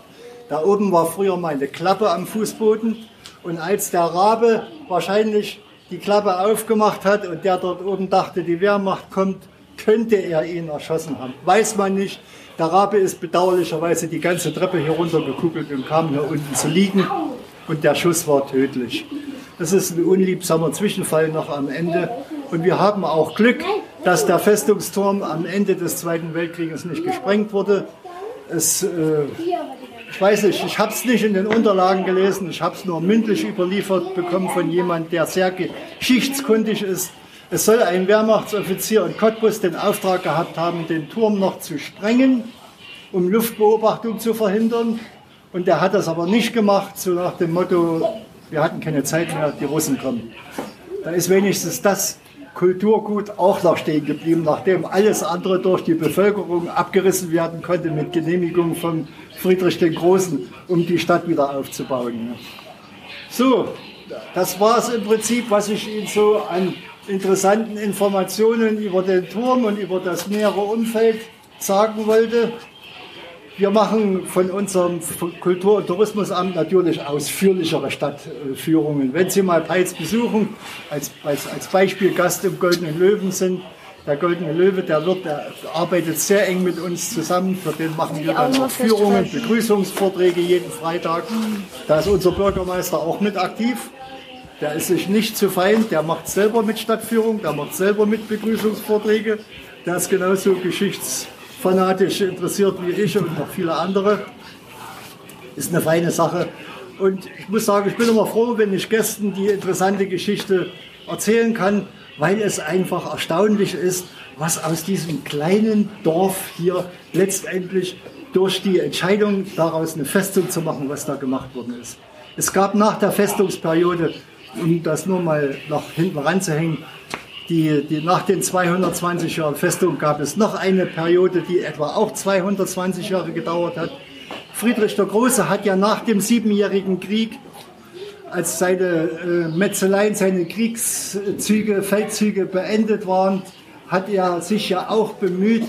Da oben war früher mal eine Klappe am Fußboden. Und als der Rabe wahrscheinlich die Klappe aufgemacht hat und der dort oben dachte, die Wehrmacht kommt, könnte er ihn erschossen haben. Weiß man nicht. Der Rabe ist bedauerlicherweise die ganze Treppe hier runtergekugelt und kam hier unten zu liegen. Und der Schuss war tödlich. Das ist ein unliebsamer Zwischenfall noch am Ende. Und wir haben auch Glück, dass der Festungsturm am Ende des Zweiten Weltkrieges nicht gesprengt wurde. Es, äh, ich weiß nicht, ich habe es nicht in den Unterlagen gelesen, ich habe es nur mündlich überliefert bekommen von jemandem, der sehr geschichtskundig ist. Es soll ein Wehrmachtsoffizier in Cottbus den Auftrag gehabt haben, den Turm noch zu sprengen, um Luftbeobachtung zu verhindern. Und der hat das aber nicht gemacht, so nach dem Motto, wir hatten keine Zeit mehr, die Russen kommen. Da ist wenigstens das Kulturgut auch noch stehen geblieben, nachdem alles andere durch die Bevölkerung abgerissen werden konnte mit Genehmigung von Friedrich den Großen, um die Stadt wieder aufzubauen. So, das war es im Prinzip, was ich Ihnen so an interessanten Informationen über den Turm und über das nähere Umfeld sagen wollte. Wir machen von unserem Kultur- und Tourismusamt natürlich ausführlichere Stadtführungen. Wenn Sie mal Peitz besuchen, als, als, als Beispiel Gast im Goldenen Löwen sind, der Goldene Löwe, der, wird, der arbeitet sehr eng mit uns zusammen. Für den machen wir dann auch Führungen, Begrüßungsvorträge jeden Freitag. Da ist unser Bürgermeister auch mit aktiv. Der ist sich nicht zu fein, der macht selber mit Stadtführung, der macht selber mit Begrüßungsvorträge. Der ist genauso geschichtsfanatisch interessiert wie ich und noch viele andere. Ist eine feine Sache. Und ich muss sagen, ich bin immer froh, wenn ich Gästen die interessante Geschichte erzählen kann, weil es einfach erstaunlich ist, was aus diesem kleinen Dorf hier letztendlich durch die Entscheidung daraus eine Festung zu machen, was da gemacht worden ist. Es gab nach der Festungsperiode, um das nur mal nach hinten ranzuhängen, die, die, nach den 220 Jahren Festung gab es noch eine Periode, die etwa auch 220 Jahre gedauert hat. Friedrich der Große hat ja nach dem Siebenjährigen Krieg als seine äh, Metzeleien, seine Kriegszüge, Feldzüge beendet waren, hat er sich ja auch bemüht,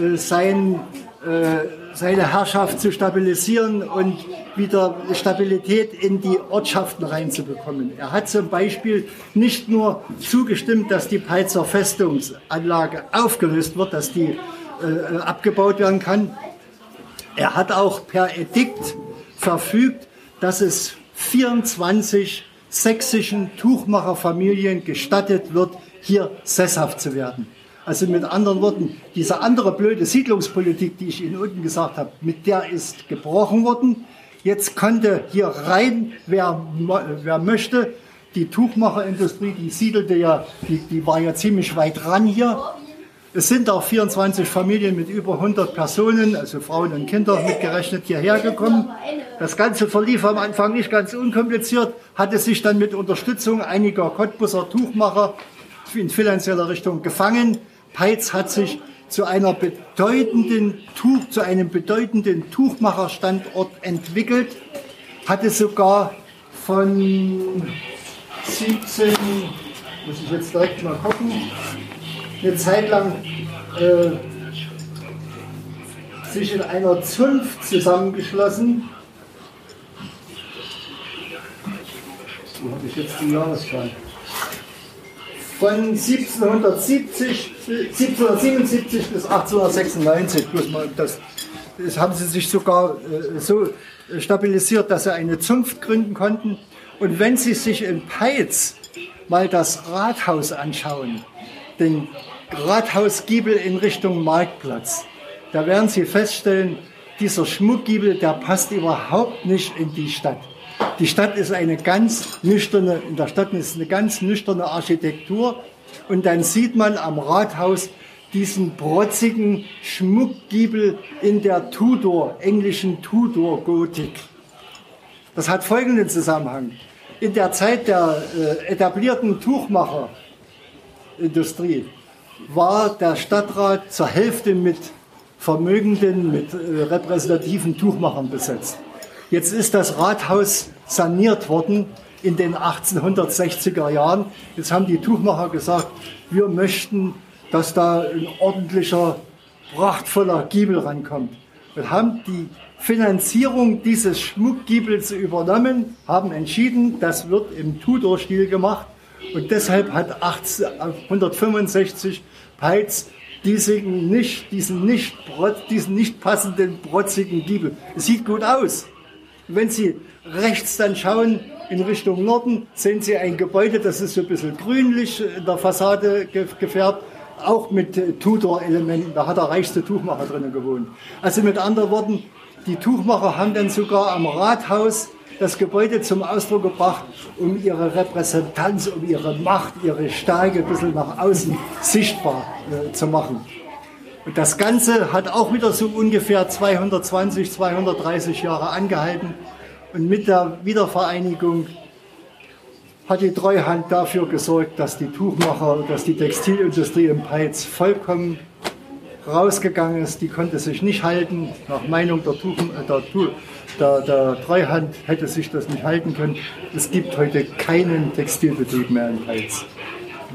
äh, sein, äh, seine Herrschaft zu stabilisieren und wieder Stabilität in die Ortschaften reinzubekommen. Er hat zum Beispiel nicht nur zugestimmt, dass die Peitzer Festungsanlage aufgelöst wird, dass die äh, abgebaut werden kann. Er hat auch per Edikt verfügt, dass es 24 sächsischen Tuchmacherfamilien gestattet wird, hier sesshaft zu werden. Also mit anderen Worten, diese andere blöde Siedlungspolitik, die ich Ihnen unten gesagt habe, mit der ist gebrochen worden. Jetzt konnte hier rein, wer, wer möchte. Die Tuchmacherindustrie, die siedelte ja, die, die war ja ziemlich weit ran hier. Es sind auch 24 Familien mit über 100 Personen, also Frauen und Kinder mitgerechnet, hierher gekommen. Das Ganze verlief am Anfang nicht ganz unkompliziert, hatte sich dann mit Unterstützung einiger Cottbusser Tuchmacher in finanzieller Richtung gefangen. Peitz hat sich zu einer bedeutenden Tuch, zu einem bedeutenden Tuchmacherstandort entwickelt, hatte sogar von 17, muss ich jetzt direkt mal gucken, eine Zeit lang äh, sich in einer Zunft zusammengeschlossen. Wo habe ich jetzt die Jahreszahl? Von 1770, 1777 bis 1896. Bloß mal das, das haben sie sich sogar äh, so stabilisiert, dass sie eine Zunft gründen konnten. Und wenn Sie sich in Peitz mal das Rathaus anschauen, den Rathausgiebel in Richtung Marktplatz, da werden Sie feststellen, dieser Schmuckgiebel, der passt überhaupt nicht in die Stadt. Die Stadt ist eine ganz nüchterne, in der Stadt ist eine ganz nüchterne Architektur. Und dann sieht man am Rathaus diesen protzigen Schmuckgiebel in der Tudor, englischen Tudor-Gotik. Das hat folgenden Zusammenhang. In der Zeit der äh, etablierten Tuchmacherindustrie war der Stadtrat zur Hälfte mit vermögenden, mit äh, repräsentativen Tuchmachern besetzt. Jetzt ist das Rathaus saniert worden in den 1860er Jahren. Jetzt haben die Tuchmacher gesagt, wir möchten, dass da ein ordentlicher, prachtvoller Giebel rankommt. Wir haben die Finanzierung dieses Schmuckgiebels übernommen, haben entschieden, das wird im Tudor-Stil gemacht und deshalb hat 1865 Peitz diesen nicht, diesen nicht, diesen nicht passenden, protzigen Giebel. Es sieht gut aus. Wenn Sie rechts dann schauen, in Richtung Norden, sehen Sie ein Gebäude, das ist so ein bisschen grünlich in der Fassade gefärbt, auch mit Tudor-Elementen. Da hat der reichste Tuchmacher drinnen gewohnt. Also mit anderen Worten, die Tuchmacher haben dann sogar am Rathaus das Gebäude zum Ausdruck gebracht, um ihre Repräsentanz, um ihre Macht, ihre Stärke ein bisschen nach außen sichtbar äh, zu machen. Und das Ganze hat auch wieder so ungefähr 220, 230 Jahre angehalten. Und mit der Wiedervereinigung hat die Treuhand dafür gesorgt, dass die Tuchmacher, dass die Textilindustrie im Peitz vollkommen rausgegangen ist. Die konnte sich nicht halten. Nach Meinung der, Tuch, äh, der, der, der Treuhand hätte sich das nicht halten können. Es gibt heute keinen Textilbetrieb mehr in Peitz.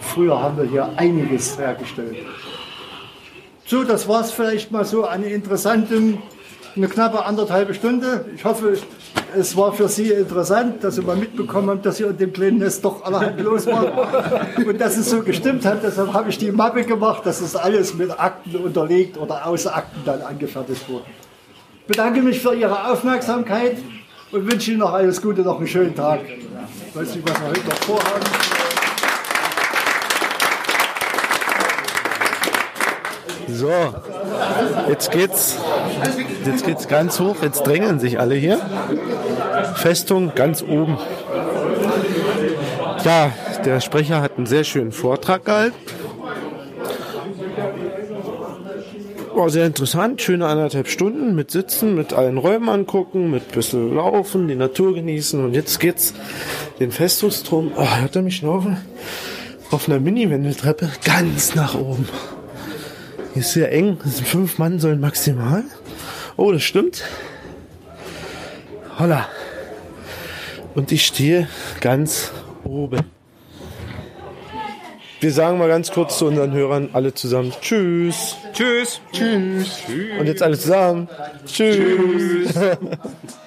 Früher haben wir hier einiges hergestellt. So, das war es vielleicht mal so an interessantem, eine knappe anderthalbe Stunde. Ich hoffe, es war für Sie interessant, dass Sie mal mitbekommen haben, dass hier in dem kleinen Nest doch allerhand los war und dass es so gestimmt hat. Deshalb habe ich die Mappe gemacht. Das ist alles mit Akten unterlegt oder aus Akten dann angefertigt worden. Ich bedanke mich für Ihre Aufmerksamkeit und wünsche Ihnen noch alles Gute, noch einen schönen Tag. Ich weiß nicht, was wir heute noch vorhaben. So, jetzt geht's, jetzt geht's ganz hoch. Jetzt drängeln sich alle hier. Festung ganz oben. Ja, der Sprecher hat einen sehr schönen Vortrag gehalten. War sehr interessant, schöne anderthalb Stunden mit Sitzen, mit allen Räumen angucken, mit bisschen laufen, die Natur genießen. Und jetzt geht's den Festungsturm, oh, hört er mich schnaufen? Auf einer Mini-Wendeltreppe ganz nach oben. Hier ist sehr eng. Das sind fünf Mann sollen maximal. Oh, das stimmt. Holla. Und ich stehe ganz oben. Wir sagen mal ganz kurz zu unseren Hörern alle zusammen Tschüss. Tschüss. Tschüss. Und jetzt alle zusammen Tschüss. Over